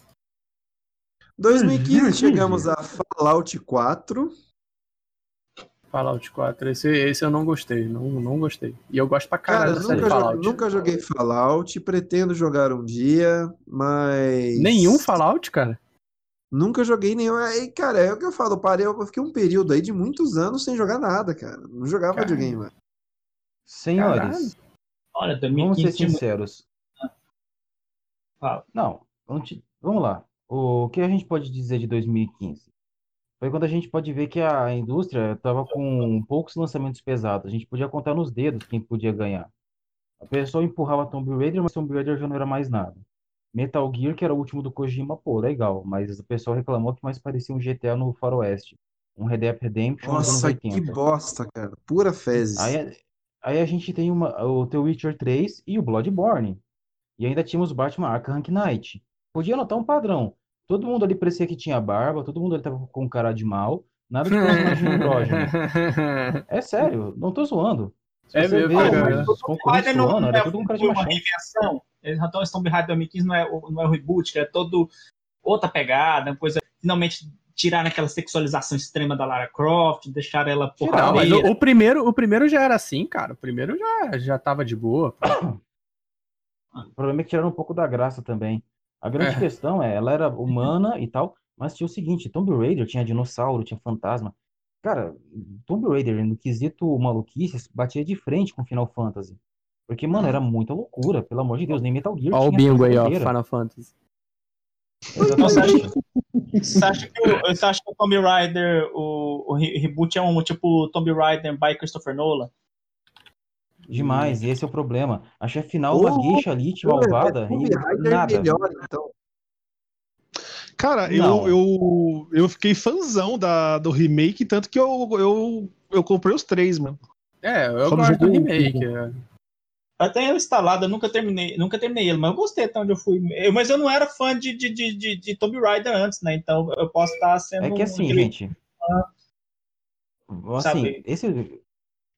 2015 chegamos a Fallout 4. Fallout 4. Esse, esse eu não gostei. Não, não gostei. E eu gosto pra caralho Cara, nunca, Fallout. nunca joguei Fallout, pretendo jogar um dia, mas. Nenhum Fallout, cara? Nunca joguei nenhum. Aí, cara, é o que eu falo, parei, eu fiquei um período aí de muitos anos sem jogar nada, cara. Não jogava videogame, mano. Senhores, Olha, vamos 2015 ser tinha muito- sinceros. Fala. Não, vamos, vamos lá. O que a gente pode dizer de 2015? Foi quando a gente pode ver que a indústria estava com poucos lançamentos pesados. A gente podia contar nos dedos quem podia ganhar. A pessoa empurrava Tomb Raider, mas Tomb Raider já não era mais nada. Metal Gear, que era o último do Kojima, pô, legal. Mas o pessoal reclamou que mais parecia um GTA no Faroeste. Um Red Dead Redemption Nossa, que 80. bosta, cara. Pura fezes. Aí, aí a gente tem uma, o The Witcher 3 e o Bloodborne. E ainda tínhamos Batman Arkham Knight. Podia notar um padrão. Todo mundo ali parecia que tinha barba, todo mundo ali tava com cara de mal. Nada de personagem andrógeno. É sério, não tô zoando. Se É mesmo, cara. do não, era é todo um cara de uma machão. reinvenção. Então, esse Tomb Raider 2015 não é, o- não é o reboot, que é todo outra pegada, uma coisa. Finalmente tirar aquela sexualização extrema da Lara Croft, deixar ela Não, mas o, o primeiro, o primeiro já era assim, cara. O primeiro já, já tava de boa. O problema é que tiraram um pouco da graça também. A grande É. questão é, ela era humana e tal, mas tinha o seguinte, Tomb Raider tinha dinossauro, tinha fantasma. Cara, Tomb Raider, no quesito maluquice, batia de frente com Final Fantasy. Porque, mano, era muita loucura, pelo amor de Deus, nem Metal Gear Ó o tinha bingo aí, ó, doideira. Final Fantasy. Nossa, Exatamente. Você acha que o, você acha que o Tomb Raider, o, o re- reboot é um tipo Tomb Raider by Christopher Nolan? Demais, e esse é o problema. A chefe final, Ô, uma gueixa elite malvada, Tomb e Raider nada. melhor, então. Cara, eu, Não. eu, eu fiquei fãzão da, do remake, tanto que eu, eu, eu comprei os três, mano. É, eu Só gosto do remake. é. Eu tenho ele instalado, eu nunca terminei, nunca terminei ele, mas eu gostei até onde eu fui. Eu- mas eu não era fã de, de, de, de, de Tomb Raider antes, né? Então eu posso estar sendo. É que assim, aquele- gente. Assim, Sabe? esse.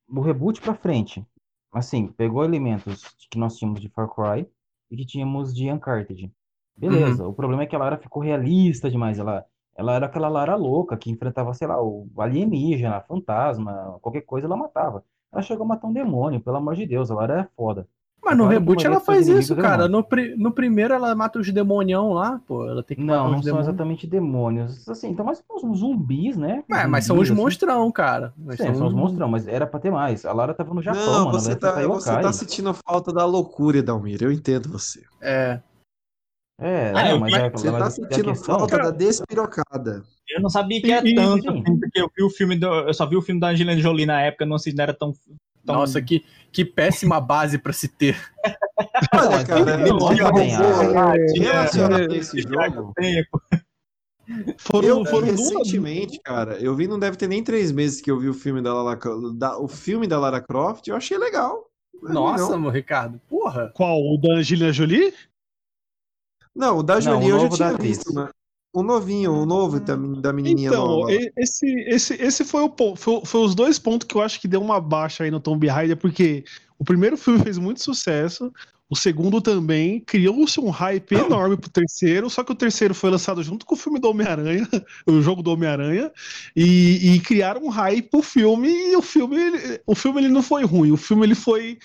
O reboot pra frente. Assim, pegou elementos que nós tínhamos de Far Cry e que tínhamos de Uncharted. Beleza, o problema é que a Lara ficou realista demais. Ela, ela era aquela Lara louca que enfrentava, sei lá, o alienígena, fantasma, qualquer coisa ela matava. Ela chegou a matar um demônio, pelo amor de Deus, a Lara é foda. Mas no Agora, reboot ela é faz os isso, cara. No, pri- no primeiro ela mata os demonião lá, pô. Ela tem que Não, matar não os são demônios. exatamente demônios. Assim, então mais uns zumbis, né? É, mas são os assim. monstrão, cara. Mas Sim, são os monstrão, mas era pra ter mais. A Lara tava no Japão, Não, mano. você ela ia tá, você tá sentindo falta da loucura, Dalmir. Eu entendo você. É. É, Ah, não, eu- mas, é, Você mas tá sentindo questão... falta da despirocada. Eu não sabia que é E- e- tanto, porque eu vi o filme do, eu só vi o filme da Angelina Jolie na época, não sei se não era tão. Tão... Nossa, que, que péssima base pra se ter. Olha, cara, Não, eu- não tem a- relacionado a esse jogo. Foram, eu foram duas. recentemente, cara, eu vi, não deve ter nem três meses que eu vi o filme da Lara, da, o filme da Lara Croft, eu achei legal. Não é Nossa, não. meu Ricardo. Porra. Qual? O da Angelina Jolie? Não, o da Não, Jolie o eu já tinha visto, né? O novinho, o novo da, da menininha Então, nova. esse, esse, esse foi, o, foi, foi os dois pontos que eu acho que deu uma baixa aí no Tomb Raider, porque o primeiro filme fez muito sucesso, o segundo também, criou-se um hype enorme pro terceiro, só que o terceiro foi lançado junto com o filme do Homem-Aranha, o jogo do Homem-Aranha, e, e criaram um hype pro filme, e o filme, o filme ele não foi ruim, o filme ele foi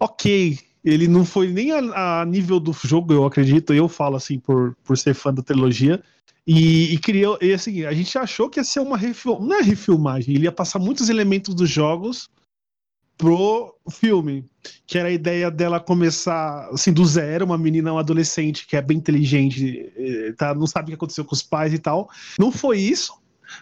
ok. Ele não foi nem a, a nível do jogo, eu acredito, eu falo assim por, por ser fã da trilogia. E, e criou, e assim, a gente achou que ia ser uma refil, não é refilmagem, ele ia passar muitos elementos dos jogos pro filme, que era a ideia dela começar assim do zero, uma menina, uma adolescente que é bem inteligente, eh, tá, não sabe o que aconteceu com os pais e tal. Não foi isso.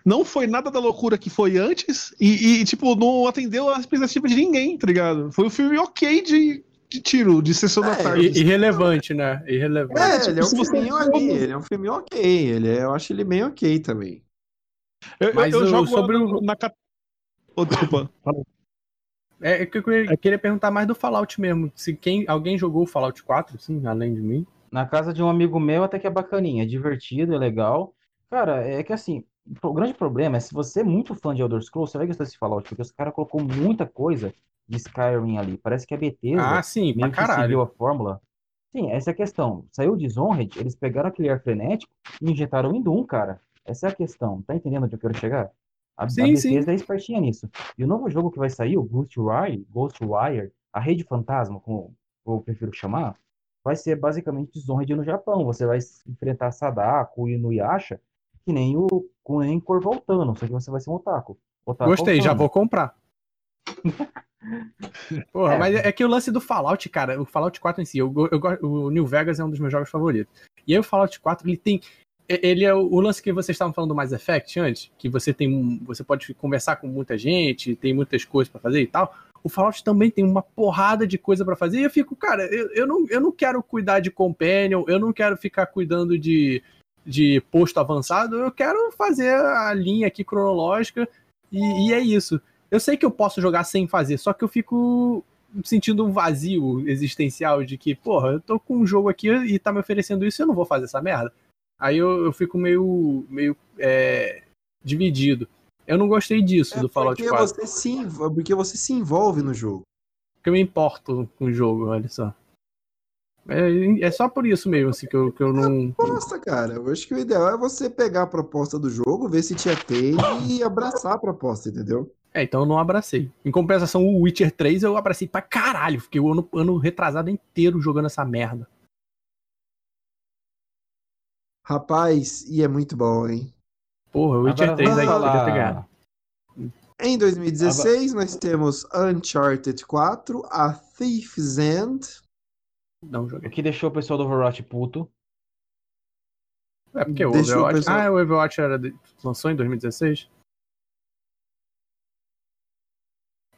Não foi nada da loucura que foi antes e, e, tipo, não atendeu às expectativas de ninguém, tá ligado? Foi um filme ok de, de tiro, de sessão da É, tarde. I- irrelevante, né? Irrelevante. É, tipo, ele é um você filminho ali, ele é um filme ok, ele é- eu acho ele bem ok também. Eu, eu- Mas eu o- jogo sobre o- na Oh, desculpa. É, é que eu queria, queria perguntar mais do Fallout mesmo. Se quem, alguém jogou o Fallout 4, sim, além de mim. Na casa de um amigo meu até que é bacaninha, é divertido, é legal. Cara, é que assim, o grande problema é se você é muito fã de Elder Scrolls, você vai gostar desse Fallout, porque os caras colocou muita coisa de Skyrim ali. Parece que a Bethesda Ah, sim, meio que seguiu a fórmula. Sim, essa é a questão. Saiu Dishonored, eles pegaram aquele ar frenético e injetaram em Doom, cara. Essa é a questão. Tá entendendo onde eu quero chegar? A, a Sim, sim. Bethesda é espertinha nisso. E o novo jogo que vai sair, o Ghostwire, Ghostwire, a Rede Fantasma, como eu prefiro chamar, vai ser basicamente Dishonored no Japão. Você vai enfrentar Sadako e Inuyasha, que nem o com nem Corvoltano, só que você vai ser um otaku. Otaku Gostei, já Altano. vou comprar. Porra, É. mas é que o lance do Fallout, cara, o Fallout 4 em si, eu, eu, o New Vegas é um dos meus jogos favoritos. E aí o Fallout 4, ele tem. Ele é o, o lance que vocês estavam falando do Mass Effect antes, que você tem você pode conversar com muita gente, tem muitas coisas pra fazer e tal. o Fallout também tem uma porrada de coisa pra fazer. E eu fico, cara, eu, eu, não, eu não quero cuidar de Companion, eu não quero ficar cuidando de, de posto avançado, eu quero fazer a linha aqui cronológica e, e é isso. Eu sei que eu posso jogar sem fazer, só que eu fico sentindo um vazio existencial de que, porra, eu tô com um jogo aqui e tá me oferecendo isso e eu não vou fazer essa merda. Aí eu, eu fico meio, meio é, dividido. Eu não gostei disso É do Fallout porque 4. você, se, porque você se envolve no jogo. Porque eu me importo com o jogo, olha só. É, é só por isso mesmo, assim, que eu, que eu não. Proposta, cara. Eu acho que o ideal é você pegar a proposta do jogo, ver se te atende e abraçar a proposta, entendeu? É, então eu não abracei. Em compensação, o Witcher 3 eu abracei pra caralho. Fiquei o ano, ano retrasado inteiro jogando essa merda. Rapaz, e é muito bom, hein? Porra, o Witcher Agora 3 aí vamos podia ter ganhado. Em 2016, nós temos Uncharted 4, A Thief's End. Não O joguei. que deixou o pessoal do Overwatch puto. É porque o Deixa o Overwatch. pessoal- Ah, o Overwatch era de- lançou em 2016?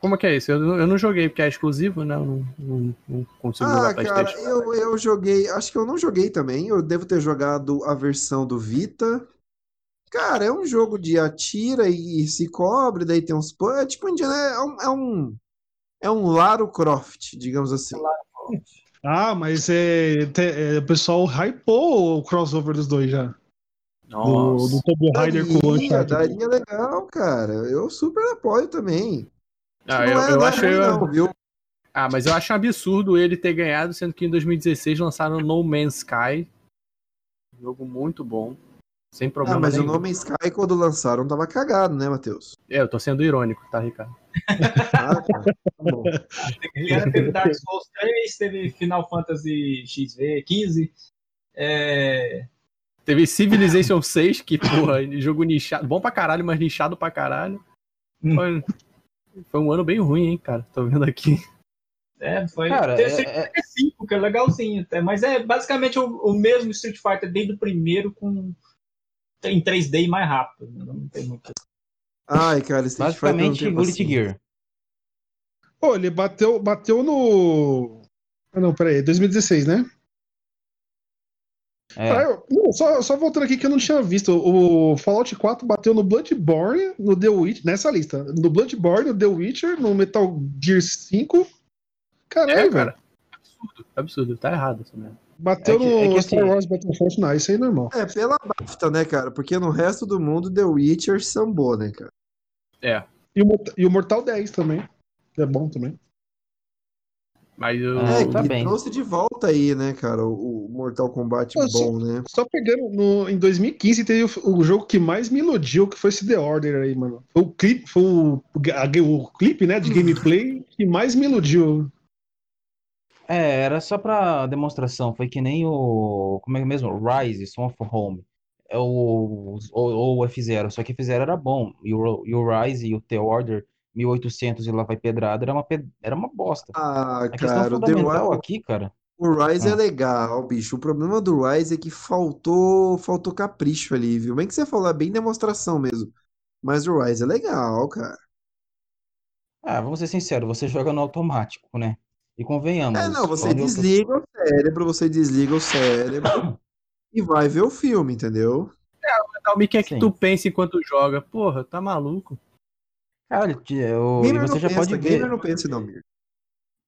Como que é isso? Eu, não- eu não joguei porque é exclusivo, né? Eu não, não, não consigo Ah, jogar cara, eu, eu joguei. Acho que eu não joguei também. Eu devo ter jogado a versão do Vita. Cara, é um jogo de atira e se cobre, daí tem uns. É tipo. É um. É um, é um Lara Croft, digamos assim. Ah, mas é, te- é, o pessoal hypou o crossover dos dois já. Do, Nossa. do Tomb Raider com o Uncharted. daria legal, cara. Eu super apoio também. Ah, não eu, é, eu não achei. ruim, não, viu? Ah, mas eu acho um absurdo ele ter ganhado, sendo que em 2016 lançaram No Man's Sky. Jogo muito bom. Sem Ah, problema mas o nenhum. nome Sky, quando lançaram, tava cagado, né, Matheus? É, eu tô sendo irônico, tá, Ricardo? Ah, tá. Tá bom. Teve Dark Souls 3, teve Final Fantasy XV 15. É... Teve Civilization 6, que, porra, jogo nichado. Bom pra caralho, mas nichado pra caralho. Hum. Foi, foi um ano bem ruim, hein, cara. Tô vendo aqui. É, foi. Cara, teve é- é- 5, que é legalzinho até. Mas é basicamente o, o mesmo Street Fighter desde o primeiro com em 3D e mais rápido. né? Não tem muito. Ai, cara, não Basicamente, Bullet paciência. Gear. Pô, ele bateu, bateu no. Ah, não, peraí, 2016, né? É. Ah, eu- não, só, só voltando aqui que eu não tinha visto. O Fallout 4 bateu no Bloodborne, no The Witcher, nessa lista. No Bloodborne, no The Witcher, no Metal Gear 5. Caralho, É, cara. Absurdo, absurdo. Tá errado essa merda. Bateu É que- é no que Star assim- Wars Battlefront, não, isso aí é normal. É, pela BAFTA, né, cara? Porque no resto do mundo, The Witcher sambou, né, cara? É. E o, e o Mortal 10 também. Que é bom também. Mas eu. É, tá que bem. trouxe de volta aí, né, cara, o, o Mortal Kombat Pô, bom, né? Só pegando, no, em 2015 teve o, o jogo que mais me iludiu, que foi esse The Order aí, mano. Foi o clipe, foi o, a- o clipe, né, de gameplay que mais me iludiu. É, era só pra demonstração. Foi que nem o. Como é que é mesmo? Rise, Son of Home. É o, ou, ou o F0. Só que F0 era bom. E o, e o Rise e o The Order 1800 e lá vai pedrada era uma, ped- era uma bosta. Ah, A questão cara, o, The fundamental Wi- aqui, cara. o Rise é Ah. legal, bicho. O problema do Rise é que faltou, faltou capricho ali, viu? Bem que você falou, é bem demonstração mesmo. Mas o Rise é legal, cara. Ah, vamos ser sinceros, você joga no automático, né? E convenhamos. É, não, você desliga o cérebro, você desliga o cérebro e vai ver o filme, entendeu? O que é que Sim. tu pensa enquanto joga? Porra, tá maluco? Cara, te- eu- Gamer você não já pensa, pode ver. não pensa, não, Mir.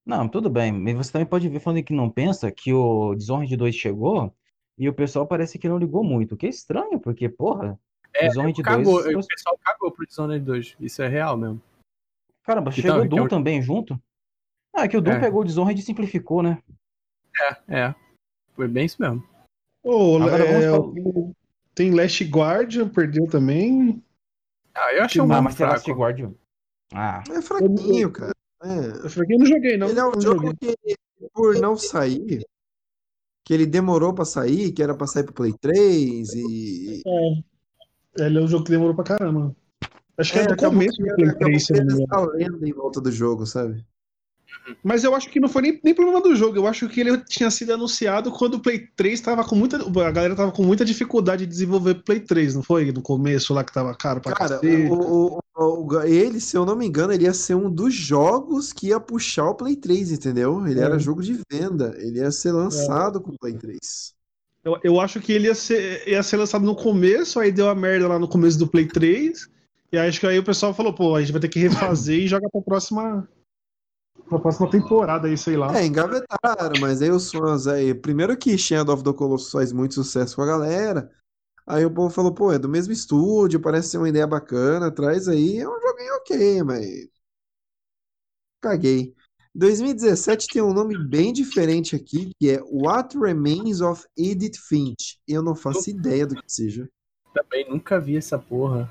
Não, tudo bem, mas você também pode ver falando que não pensa que o Dishonored 2 chegou e o pessoal parece que não ligou muito, o que é estranho, porque, porra, É, Dishonored 2. Cagou, o pessoal cagou pro Dishonored 2. Isso é real mesmo. Caramba, Que chegou o Doom que é o- também junto? Ah, é que o Doom É. pegou o Dishonored e simplificou, né? É. Foi bem isso mesmo. Agora é, o- tem Last Guardian, perdeu também. Ah, eu achei um Ah, mas tem Last fraco. Guardian. Ah, É fraquinho, cara. É. Eu falei que eu não joguei, não. Ele é um não jogo joguei. que, por não sair, que ele demorou pra sair, que era pra sair pro Play 3 e. Ele é um jogo que demorou pra caramba. Acho que é, do acabou começo que- do Play acabou 3, se não me criando engano. essa lenda em volta do jogo, sabe? Mas eu acho que não foi nem, nem problema do jogo. Eu acho que ele tinha sido anunciado quando o Play 3 tava com muita. A galera tava com muita dificuldade de desenvolver Play 3, não foi? No começo lá que tava caro pra Cara, o, o- o- ele, se eu não me engano, ele ia ser um dos jogos que ia puxar o Play 3, entendeu? Ele É. era jogo de venda, ele ia ser lançado com o Play 3. Eu, eu acho que ele ia ser, ia ser lançado no começo, aí deu a merda lá no começo do Play 3. E acho que aí o pessoal falou, pô, a gente vai ter que refazer e jogar pra próxima. Pra próxima temporada aí, sei lá. É, engavetaram, mas aí os fãs aí. Primeiro que Shadow of the Colossus faz muito sucesso com a galera. Aí o povo falou, pô, é do mesmo estúdio, parece ser uma ideia bacana, traz aí, é um joguinho ok, mas. Caguei. 2017 tem um nome bem diferente aqui, que é What Remains of Edith Finch. Eu não faço ideia do que seja. Também nunca vi essa porra.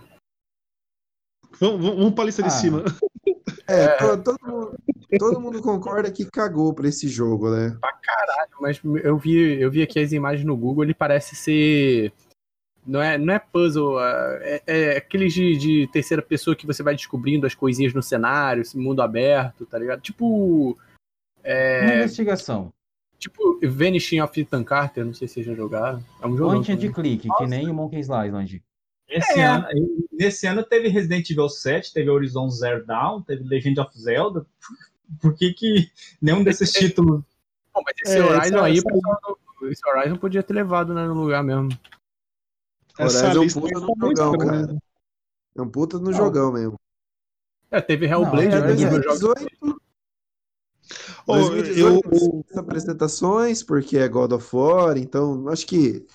Vamos, vamos pra lista de Ah. cima. É, to- todo, mundo, todo mundo concorda que cagou pra esse jogo, né? Pra caralho, mas eu vi, eu vi aqui as imagens no Google, ele parece ser. Não é, não é puzzle, é, é aqueles de, de terceira pessoa que você vai descobrindo as coisinhas no cenário, esse mundo aberto, tá ligado? Tipo. Uma É, investigação. tipo Vanishing of Ethan Carter, não sei se vocês já jogaram. É um jogo. Point and click, que nem o Monkey's Island. Esse É. ano, nesse ano teve Resident Evil 7, teve Horizon Zero Dawn, teve Legend of Zelda. Por que que nenhum desses títulos... Pô, mas esse É, Horizon essa- aí, essa- pessoal, esse Horizon podia ter levado né, no lugar mesmo. Essa Horizon lista puta aí no muito jogão, estranha. cara. É um puta no Não. jogão mesmo. É, teve Hellblade, Não, né, é dos meus jogos 2018, Ô, 2018 eu- as apresentações, porque é God of War, então acho que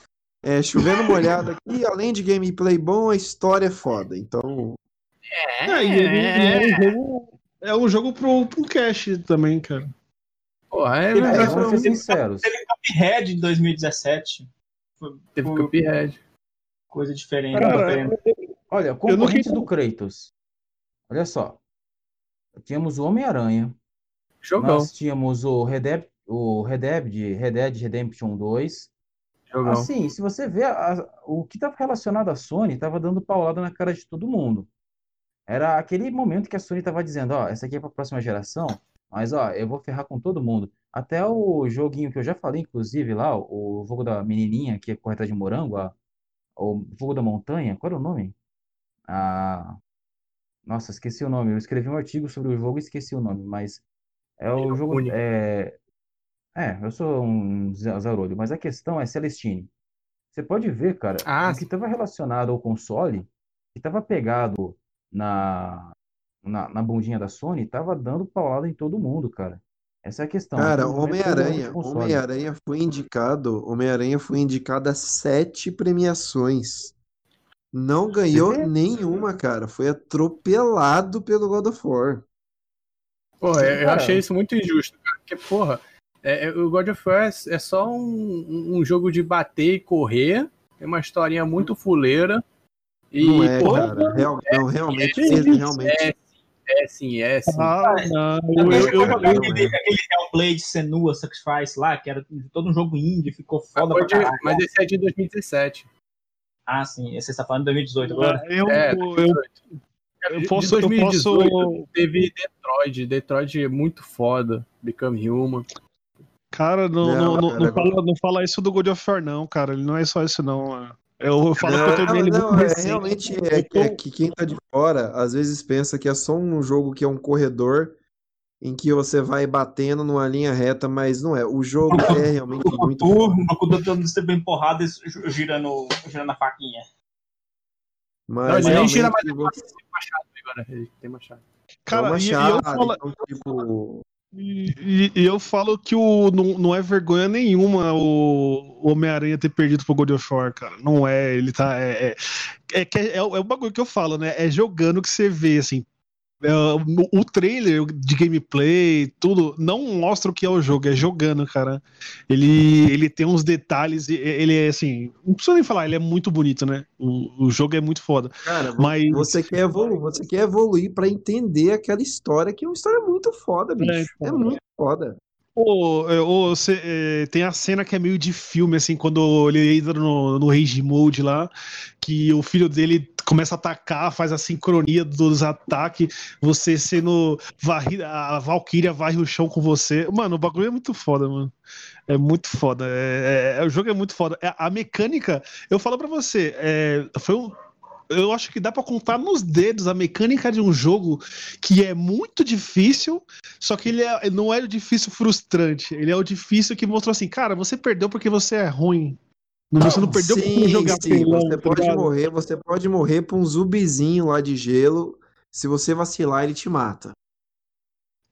é, chovendo molhado aqui, além de gameplay bom, a história é foda. Então, É, e ele- é um jogo, é um jogo pro, pro cash também, cara. Porra, é, Ele É, Mas vamos ser sinceros. Cuphead de 2017. Foi teve foi Cuphead. coisa diferente. Cara, diferente. Olha, concorrentes do Kratos. Olha só. Tínhamos o Homem-Aranha. Jogão, Nós tínhamos o Red Dead, o Red Dead, Red Dead Redemption 2. jogão. Assim, se você vê a- o que estava relacionado à Sony, estava dando paulada na cara de todo mundo. Era aquele momento que a Sony estava dizendo, ó, essa aqui é para a próxima geração, mas ó, eu vou ferrar com todo mundo. Até o joguinho que eu já falei, inclusive, lá, o jogo da menininha que é correta de morango, a- o jogo da montanha, qual era o nome? Ah, nossa, esqueci o nome. Eu escrevi um artigo sobre o jogo e esqueci o nome, mas é o jogo. Único. É, é, eu sou um za- zarolho, mas a questão é Celestine. Você pode ver, cara, Ah, o que estava relacionado ao console, que estava pegado na, na, na bundinha da Sony, estava dando paulada em todo mundo, cara. Essa é a questão. cara, é Homem-Aranha. Homem-Aranha foi indicado, Homem-Aranha foi indicado a sete premiações. Não ganhou vê? nenhuma, cara. Foi atropelado pelo God of War. Porra, eu- eu Cara. achei isso muito injusto, cara. Porque, porra, é- é- o God of War é, é só um, um jogo de bater e correr. Tem uma historinha muito fuleira. E, Não é, porra, cara. Real- não, realmente, é, ele realmente. é, é sim, é sim. Ah, não, eu, Eu, eu, eu- eu- aquele, aquele Hellblade Senua Sacrifice lá, que era todo um jogo indie, ficou foda pra de- caralho. mas esse é de 2017. Ah, sim, esse você tá falando de 2018 agora? eu, É, eu, 2018. eu De posso, eu 2018 posso. teve Detroit. Detroit é muito foda. Become Human. Cara, não, Não, não, não fala, não fala isso do God of War, não, cara. Ele não é só isso, não. mano. Eu falo que eu Não, terminei ele não, muito é, recente. realmente é, que- é que quem tá de fora às vezes pensa que é só um jogo que é um corredor em que você vai batendo numa linha reta, mas não é. O jogo é realmente muito Tu, foda. uma cuida dando você bem porrada e gi- girando, girando a faquinha. Mas Não, ele nem gira mais o jogo Tem machado agora. Ele tem machado. é Cara, uma e, e eu falo, então, tipo, e, e- eu falo que o, não, não é vergonha nenhuma o Homem-Aranha ter perdido pro God of War, cara. Não é, ele tá. É, é, é, é, é o bagulho que eu falo, né? É jogando que você vê, assim. É, o, trailer de gameplay, tudo, não mostra o que é o jogo, é jogando, cara. Ele, ele tem uns detalhes, ele é assim, não precisa nem falar, ele é muito bonito, né? O, o jogo é muito foda. cara, Mas você quer evoluir, você quer evoluir para entender aquela história que é uma história muito foda, bicho. É, então. muito foda. Ô, é, ô, cê, é, tem a cena que é meio de filme, assim, quando ele entra no, no Rage Mode lá, que o filho dele começa a atacar, faz a sincronia dos ataques, você sendo varrida, a Valkyria varre o chão com você. Mano, o bagulho é muito foda, mano. É muito foda. É, é- o jogo é muito foda. É, a mecânica, eu falo pra você, é, foi um. Eu acho que dá pra contar nos dedos a mecânica de um jogo que é muito difícil, só que ele é- não é o difícil frustrante. Ele é o difícil que mostrou assim, cara, você perdeu porque você é ruim. Não, você não perdeu Sim, jogar sim, pelão, você tá pode morrer, você pode morrer pra um zumbizinho lá de gelo. Se você vacilar, ele te mata.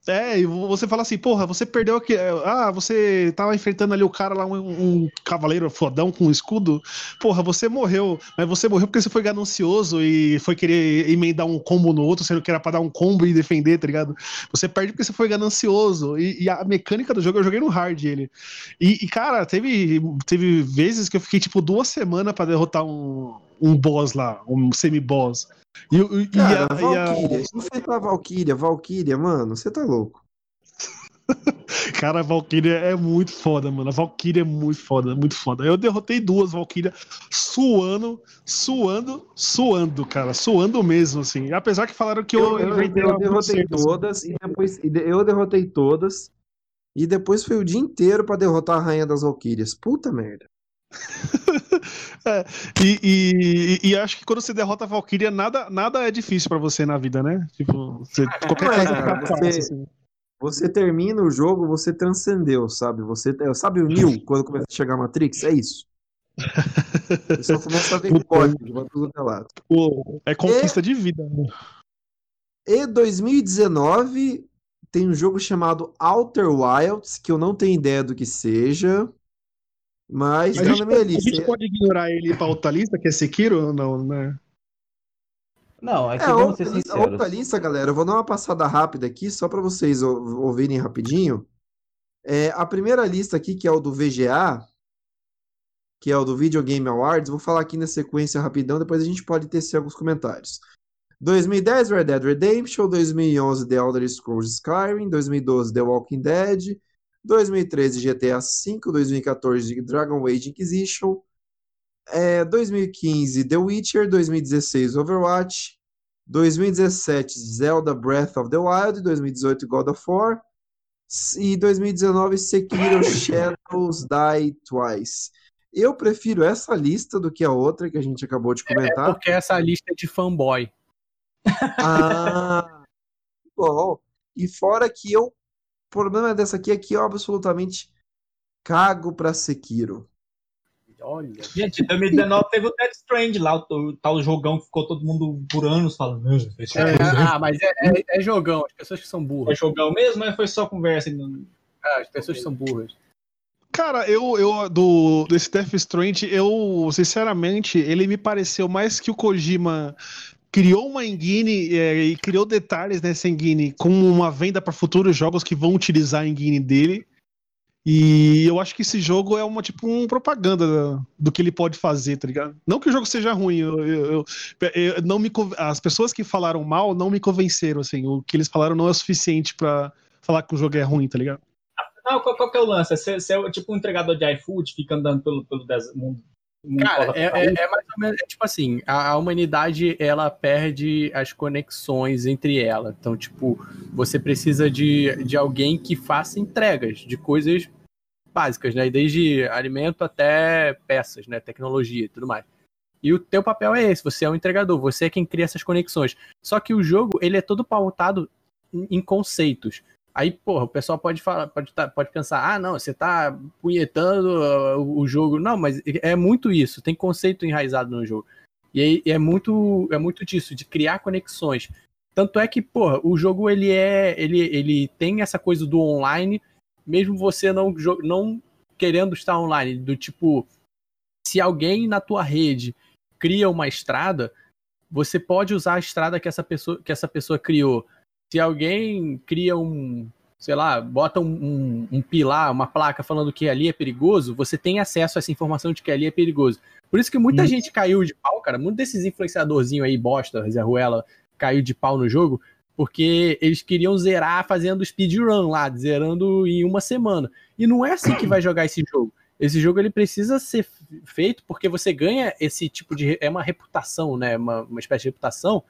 É, e você fala assim, porra, você perdeu aqui. Ah, você tava enfrentando ali o cara lá, um, um cavaleiro fodão com um escudo. Porra, você morreu. Mas você morreu porque você foi ganancioso e foi querer emendar um combo no outro, sendo que era pra dar um combo e defender, tá ligado? Você perde porque você foi ganancioso. E, e a mecânica do jogo, eu joguei no hard ele. E, e, cara, teve, teve vezes que eu fiquei tipo duas semanas pra derrotar um, um boss lá, um semi-boss. E, e- e Cara, a- e a- Valkyria, enfrentar a Valkyria, Valkyria, mano, você tá louco. Cara, a Valkyria é muito foda, mano. A Valkyria é muito foda, muito foda. Eu derrotei duas Valkyria suando, suando, suando, cara. Suando mesmo, assim. Apesar que falaram que eu, Eu, eu- inventei eu derrotei assim. todas e depois de- eu derrotei todas e depois foi o dia inteiro pra derrotar a Rainha das Valquírias. Puta merda. É, e, e, e- e acho que quando você derrota a Valkyria, nada, nada é difícil pra você na vida, né? Tipo, você- qualquer é, coisa cara, fica você- assim. Você termina o jogo, você transcendeu, sabe? Você sabe o Neo quando começa a chegar a Matrix? É isso. Você só começa a ver código é lado. Pô, é conquista de vida. né? E 2019 tem um jogo chamado Outer Wilds, que eu não tenho ideia do que seja, mas A tá gente, na minha pode, a lista. gente pode ignorar ele pra outra lista, que é Sekiro ou não, né? Não, é que É, vamos outra ser lista, sinceros. outra lista, galera. Eu vou dar uma passada rápida aqui, só para vocês ou- ouvirem rapidinho. É, a primeira lista aqui, que é o do VGA, que é o do Video Game Awards, vou falar aqui na sequência rapidão, depois a gente pode tecer alguns comentários. 2010, Red Dead Redemption. 2011, The Elder Scrolls Skyrim. 2012, The Walking Dead. 2013, GTA V. 2014, Dragon Age Inquisition. É, 2015, The Witcher. 2016, Overwatch. 2017, Zelda Breath of the Wild. 2018, God of War. E 2019, Sekiro Shadows Die Twice. Eu prefiro essa lista do que a outra que a gente acabou de comentar. Porque essa lista é de fanboy. Ah, bom. E fora que eu. O problema dessa aqui é que eu absolutamente cago pra Sekiro. Olha. Gente, em 2019 teve o Dead Strand lá, o, o tal jogão que ficou todo mundo por anos falando. "Meu, Esse É, ah, mas é, é- é jogão, as pessoas que são é burras. jogão mesmo, mas foi só conversa. não- Ah, as pessoas que são burras. Cara, eu, eu do desse Death Strand, eu sinceramente, ele me pareceu mais que o Kojima criou uma engine é, e criou detalhes nessa engine como uma venda para futuros jogos que vão utilizar a engine dele. E eu acho que esse jogo é uma tipo um propaganda do que ele pode fazer, tá ligado? Não que o jogo seja ruim, eu, eu- eu- não me as pessoas que falaram mal não me convenceram, assim, o que eles falaram não é o suficiente pra falar que o jogo é ruim, tá ligado? Qual, qual que é o lance? Você é tipo um entregador de iFood, fica andando pelo, pelo des- mundo. Cara, é, é- é mais ou menos, é tipo assim, a, a humanidade, ela perde as conexões entre ela. Então, tipo, você precisa de, de alguém que faça entregas de coisas básicas, né? Desde alimento até peças, né? Tecnologia e tudo mais. E o teu papel é esse, você é o entregador, você é quem cria essas conexões. Só que o jogo, ele é todo pautado em, em conceitos. Aí, porra, o pessoal pode falar, pode, tá- pode pensar, ah, não, você tá punhetando uh, o, o jogo. Não, mas é muito isso, tem conceito enraizado no jogo. E aí é muito, é muito disso, de criar conexões. Tanto é que, porra, o jogo ele é. Ele, ele tem essa coisa do online, mesmo você não, não querendo estar online. Do tipo, se alguém na tua rede cria uma estrada, você pode usar a estrada que essa pessoa, que essa pessoa criou. Se alguém cria um, sei lá, bota um, um, um pilar, uma placa falando que ali é perigoso, você tem acesso a essa informação de que ali é perigoso. Por isso que muita Hum. gente caiu de pau, cara. Muitos desses influenciadorzinhos aí, bosta, Zé Ruela, caiu de pau no jogo, porque eles queriam zerar fazendo speedrun lá, zerando em uma semana. E não é assim que vai jogar esse jogo. Esse jogo ele precisa ser feito porque você ganha esse tipo de. É uma reputação, né? Uma, uma espécie de reputação.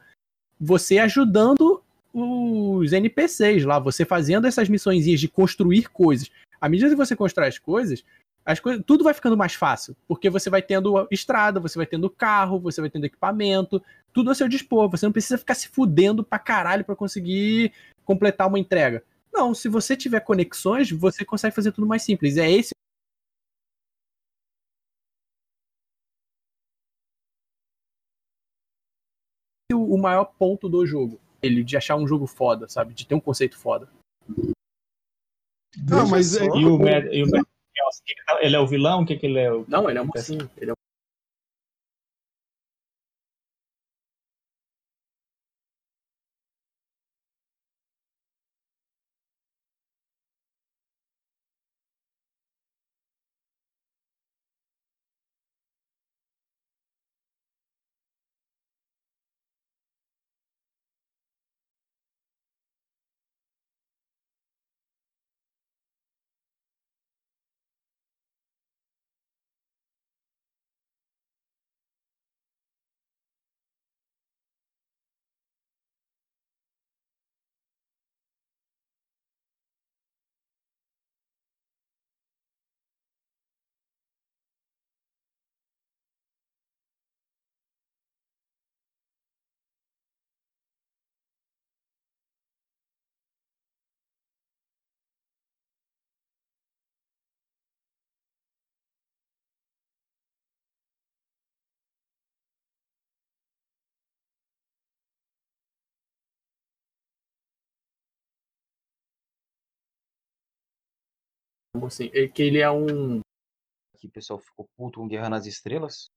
Você ajudando os NPCs lá, você fazendo essas missõezinhas de construir coisas. À medida que você constrói as coisas, as coisas, tudo vai ficando mais fácil, porque você vai tendo estrada, você vai tendo carro, você vai tendo equipamento, tudo a seu dispor. Você não precisa ficar se fudendo pra caralho pra conseguir completar uma entrega. Não, se você tiver conexões, você consegue fazer tudo mais simples. É esse o o maior ponto do jogo. Ele de achar um jogo foda, sabe? De ter um conceito foda. Não, mas é- E o Mad- e o Mad- ele é o vilão? O que, que ele é? O- Não, ele é um mocinho. Ele é um... um mocinho. É que ele é um. Aqui o pessoal ficou puto com Guerra nas Estrelas.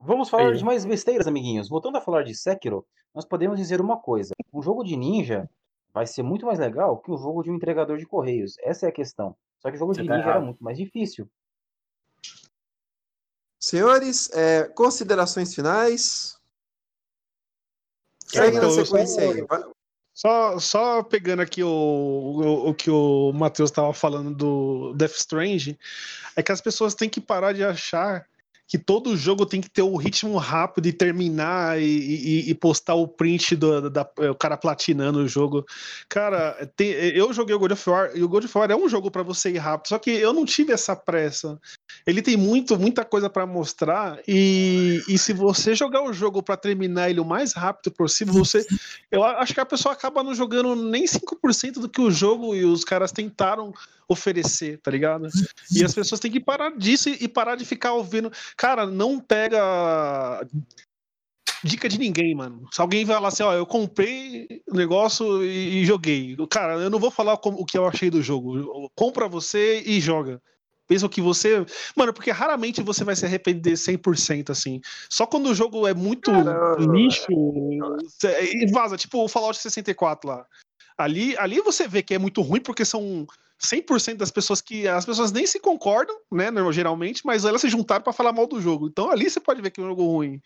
Vamos falar Aí. de mais besteiras, amiguinhos. Voltando a falar de Sekiro, nós podemos dizer uma coisa. Um jogo de ninja vai ser muito mais legal que o jogo de um entregador de correios. Essa é a questão. Só que o jogo Você de tá ninja era errado. muito mais difícil. Senhores, é, considerações finais. É, Segue então, na eu sequência aí. Vai- Só, só pegando aqui o, o, o que o Matheus estava falando do Death Strange, é que as pessoas têm que parar de achar que todo jogo tem que ter o ritmo rápido e terminar e, e- e postar o print do da, o cara platinando o jogo. Cara, tem- eu joguei o God of War e o God of War é um jogo para você ir rápido, só que eu não tive essa pressa. Ele tem muito, muita coisa para mostrar e, e se você jogar o jogo para terminar ele o mais rápido possível, você eu acho que a pessoa acaba não jogando nem 5% do que o jogo e os caras tentaram oferecer, tá ligado? E as pessoas têm que parar disso e, parar de ficar ouvindo. Cara, não pega dica de ninguém, mano. Se alguém vai lá assim, ó, eu comprei o negócio e, e joguei. Cara, eu não vou falar como- o que eu achei do jogo. Compra você e joga. Pensa o que você. Mano, porque raramente você vai se arrepender 100% assim. Só quando o jogo é muito Cara, lixo e vaza, tipo o Fallout 64 lá. Ali, ali você vê que é muito ruim porque são 100% das pessoas que as pessoas nem se concordam, né, geralmente, mas elas se juntaram pra falar mal do jogo. Então ali você pode ver que é um jogo ruim.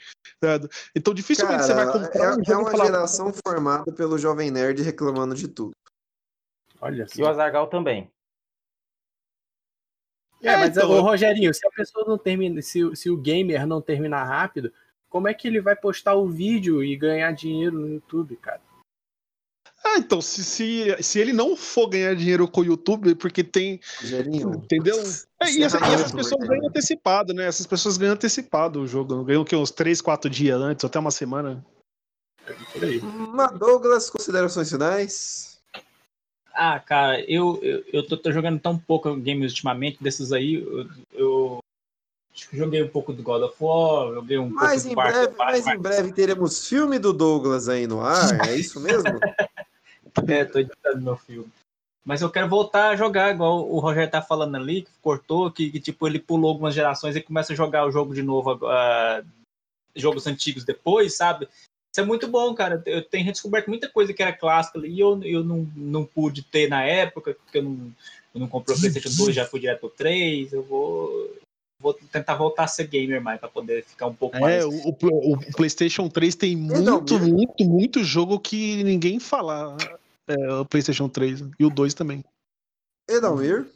Então dificilmente você vai Cara, comprar um é, é jogo e uma falar geração formada pelo jovem nerd reclamando de tudo. Olha E o Azargal também. É, mas então, ô, Rogerinho, se a pessoa não termina, se, o- se o gamer não terminar rápido, como é que ele vai postar o vídeo e ganhar dinheiro no YouTube, cara? Ah, então, se, se, se ele não for ganhar dinheiro com o YouTube, porque tem. Rogerinho, Entendeu? É, e, essa- e essas Encerramento, pessoas ganham antecipado, né? Essas pessoas ganham antecipado o jogo. Ganham o quê? Uns 3, 4 dias antes, até uma semana. Mas Douglas, considerações finais. Ah, cara, eu, eu, eu tô, tô jogando tão pouco games ultimamente, desses aí, eu, eu acho que joguei um pouco do God of War, joguei um Mas pouco em do Bar- breve, Bar- mas em breve teremos filme do Douglas aí no ar, é isso mesmo? É, tô editando meu filme. Mas eu quero voltar a jogar, igual o Roger tá falando ali, que cortou, que, que, tipo, ele pulou algumas gerações e começa a jogar o jogo de novo, agora, jogos antigos depois, sabe? Isso é muito bom, cara. Eu tenho redescoberto muita coisa que era clássica ali e eu, eu não, não pude ter na época, porque eu não, eu não comprei o PlayStation 2, já fui direto pro 3. Eu vou, vou tentar voltar a ser gamer mais, pra poder ficar um pouco mais. É, o, o- o PlayStation 3 tem muito, muito, muito jogo que ninguém fala. É, o PlayStation 3 e o 2 também. Edalmir,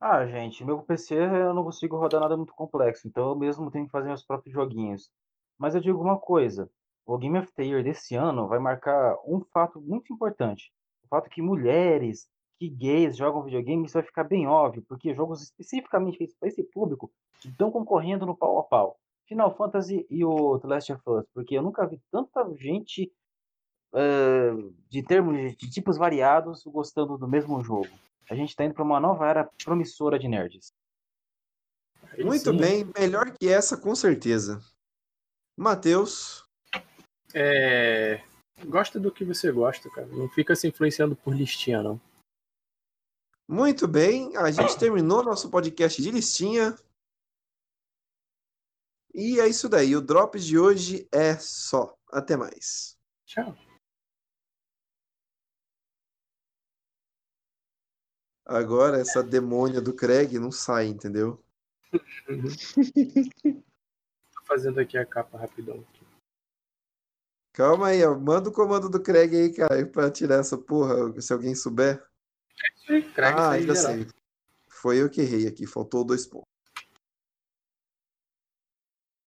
Ah, gente, meu PC eu não consigo rodar nada muito complexo, então eu mesmo tenho que fazer meus próprios joguinhos. Mas eu digo uma coisa, o Game of the Year desse ano vai marcar um fato muito importante. O fato que mulheres, que gays jogam videogame, isso vai ficar bem óbvio, porque jogos especificamente feitos para esse público estão concorrendo no pau a pau. Final Fantasy e o The Last of Us, porque eu nunca vi tanta gente eh, de termos de tipos variados gostando do mesmo jogo. A gente está indo para uma nova era promissora de nerds. Muito sim. bem, melhor que essa, com certeza. Matheus, É... Gosta do que você gosta, cara. Não fica se influenciando por listinha, não. muito bem. A gente terminou nosso podcast de listinha. E é isso daí. O Drops de hoje é só. Até mais. Tchau. Agora, essa demônia do Craig não sai, entendeu? Tô fazendo aqui a capa rapidão. Calma aí, ó. Manda o comando do Craig aí, cara, pra tirar essa porra, se alguém souber. Craig ah, geral. sei. Foi eu que errei aqui, faltou dois pontos.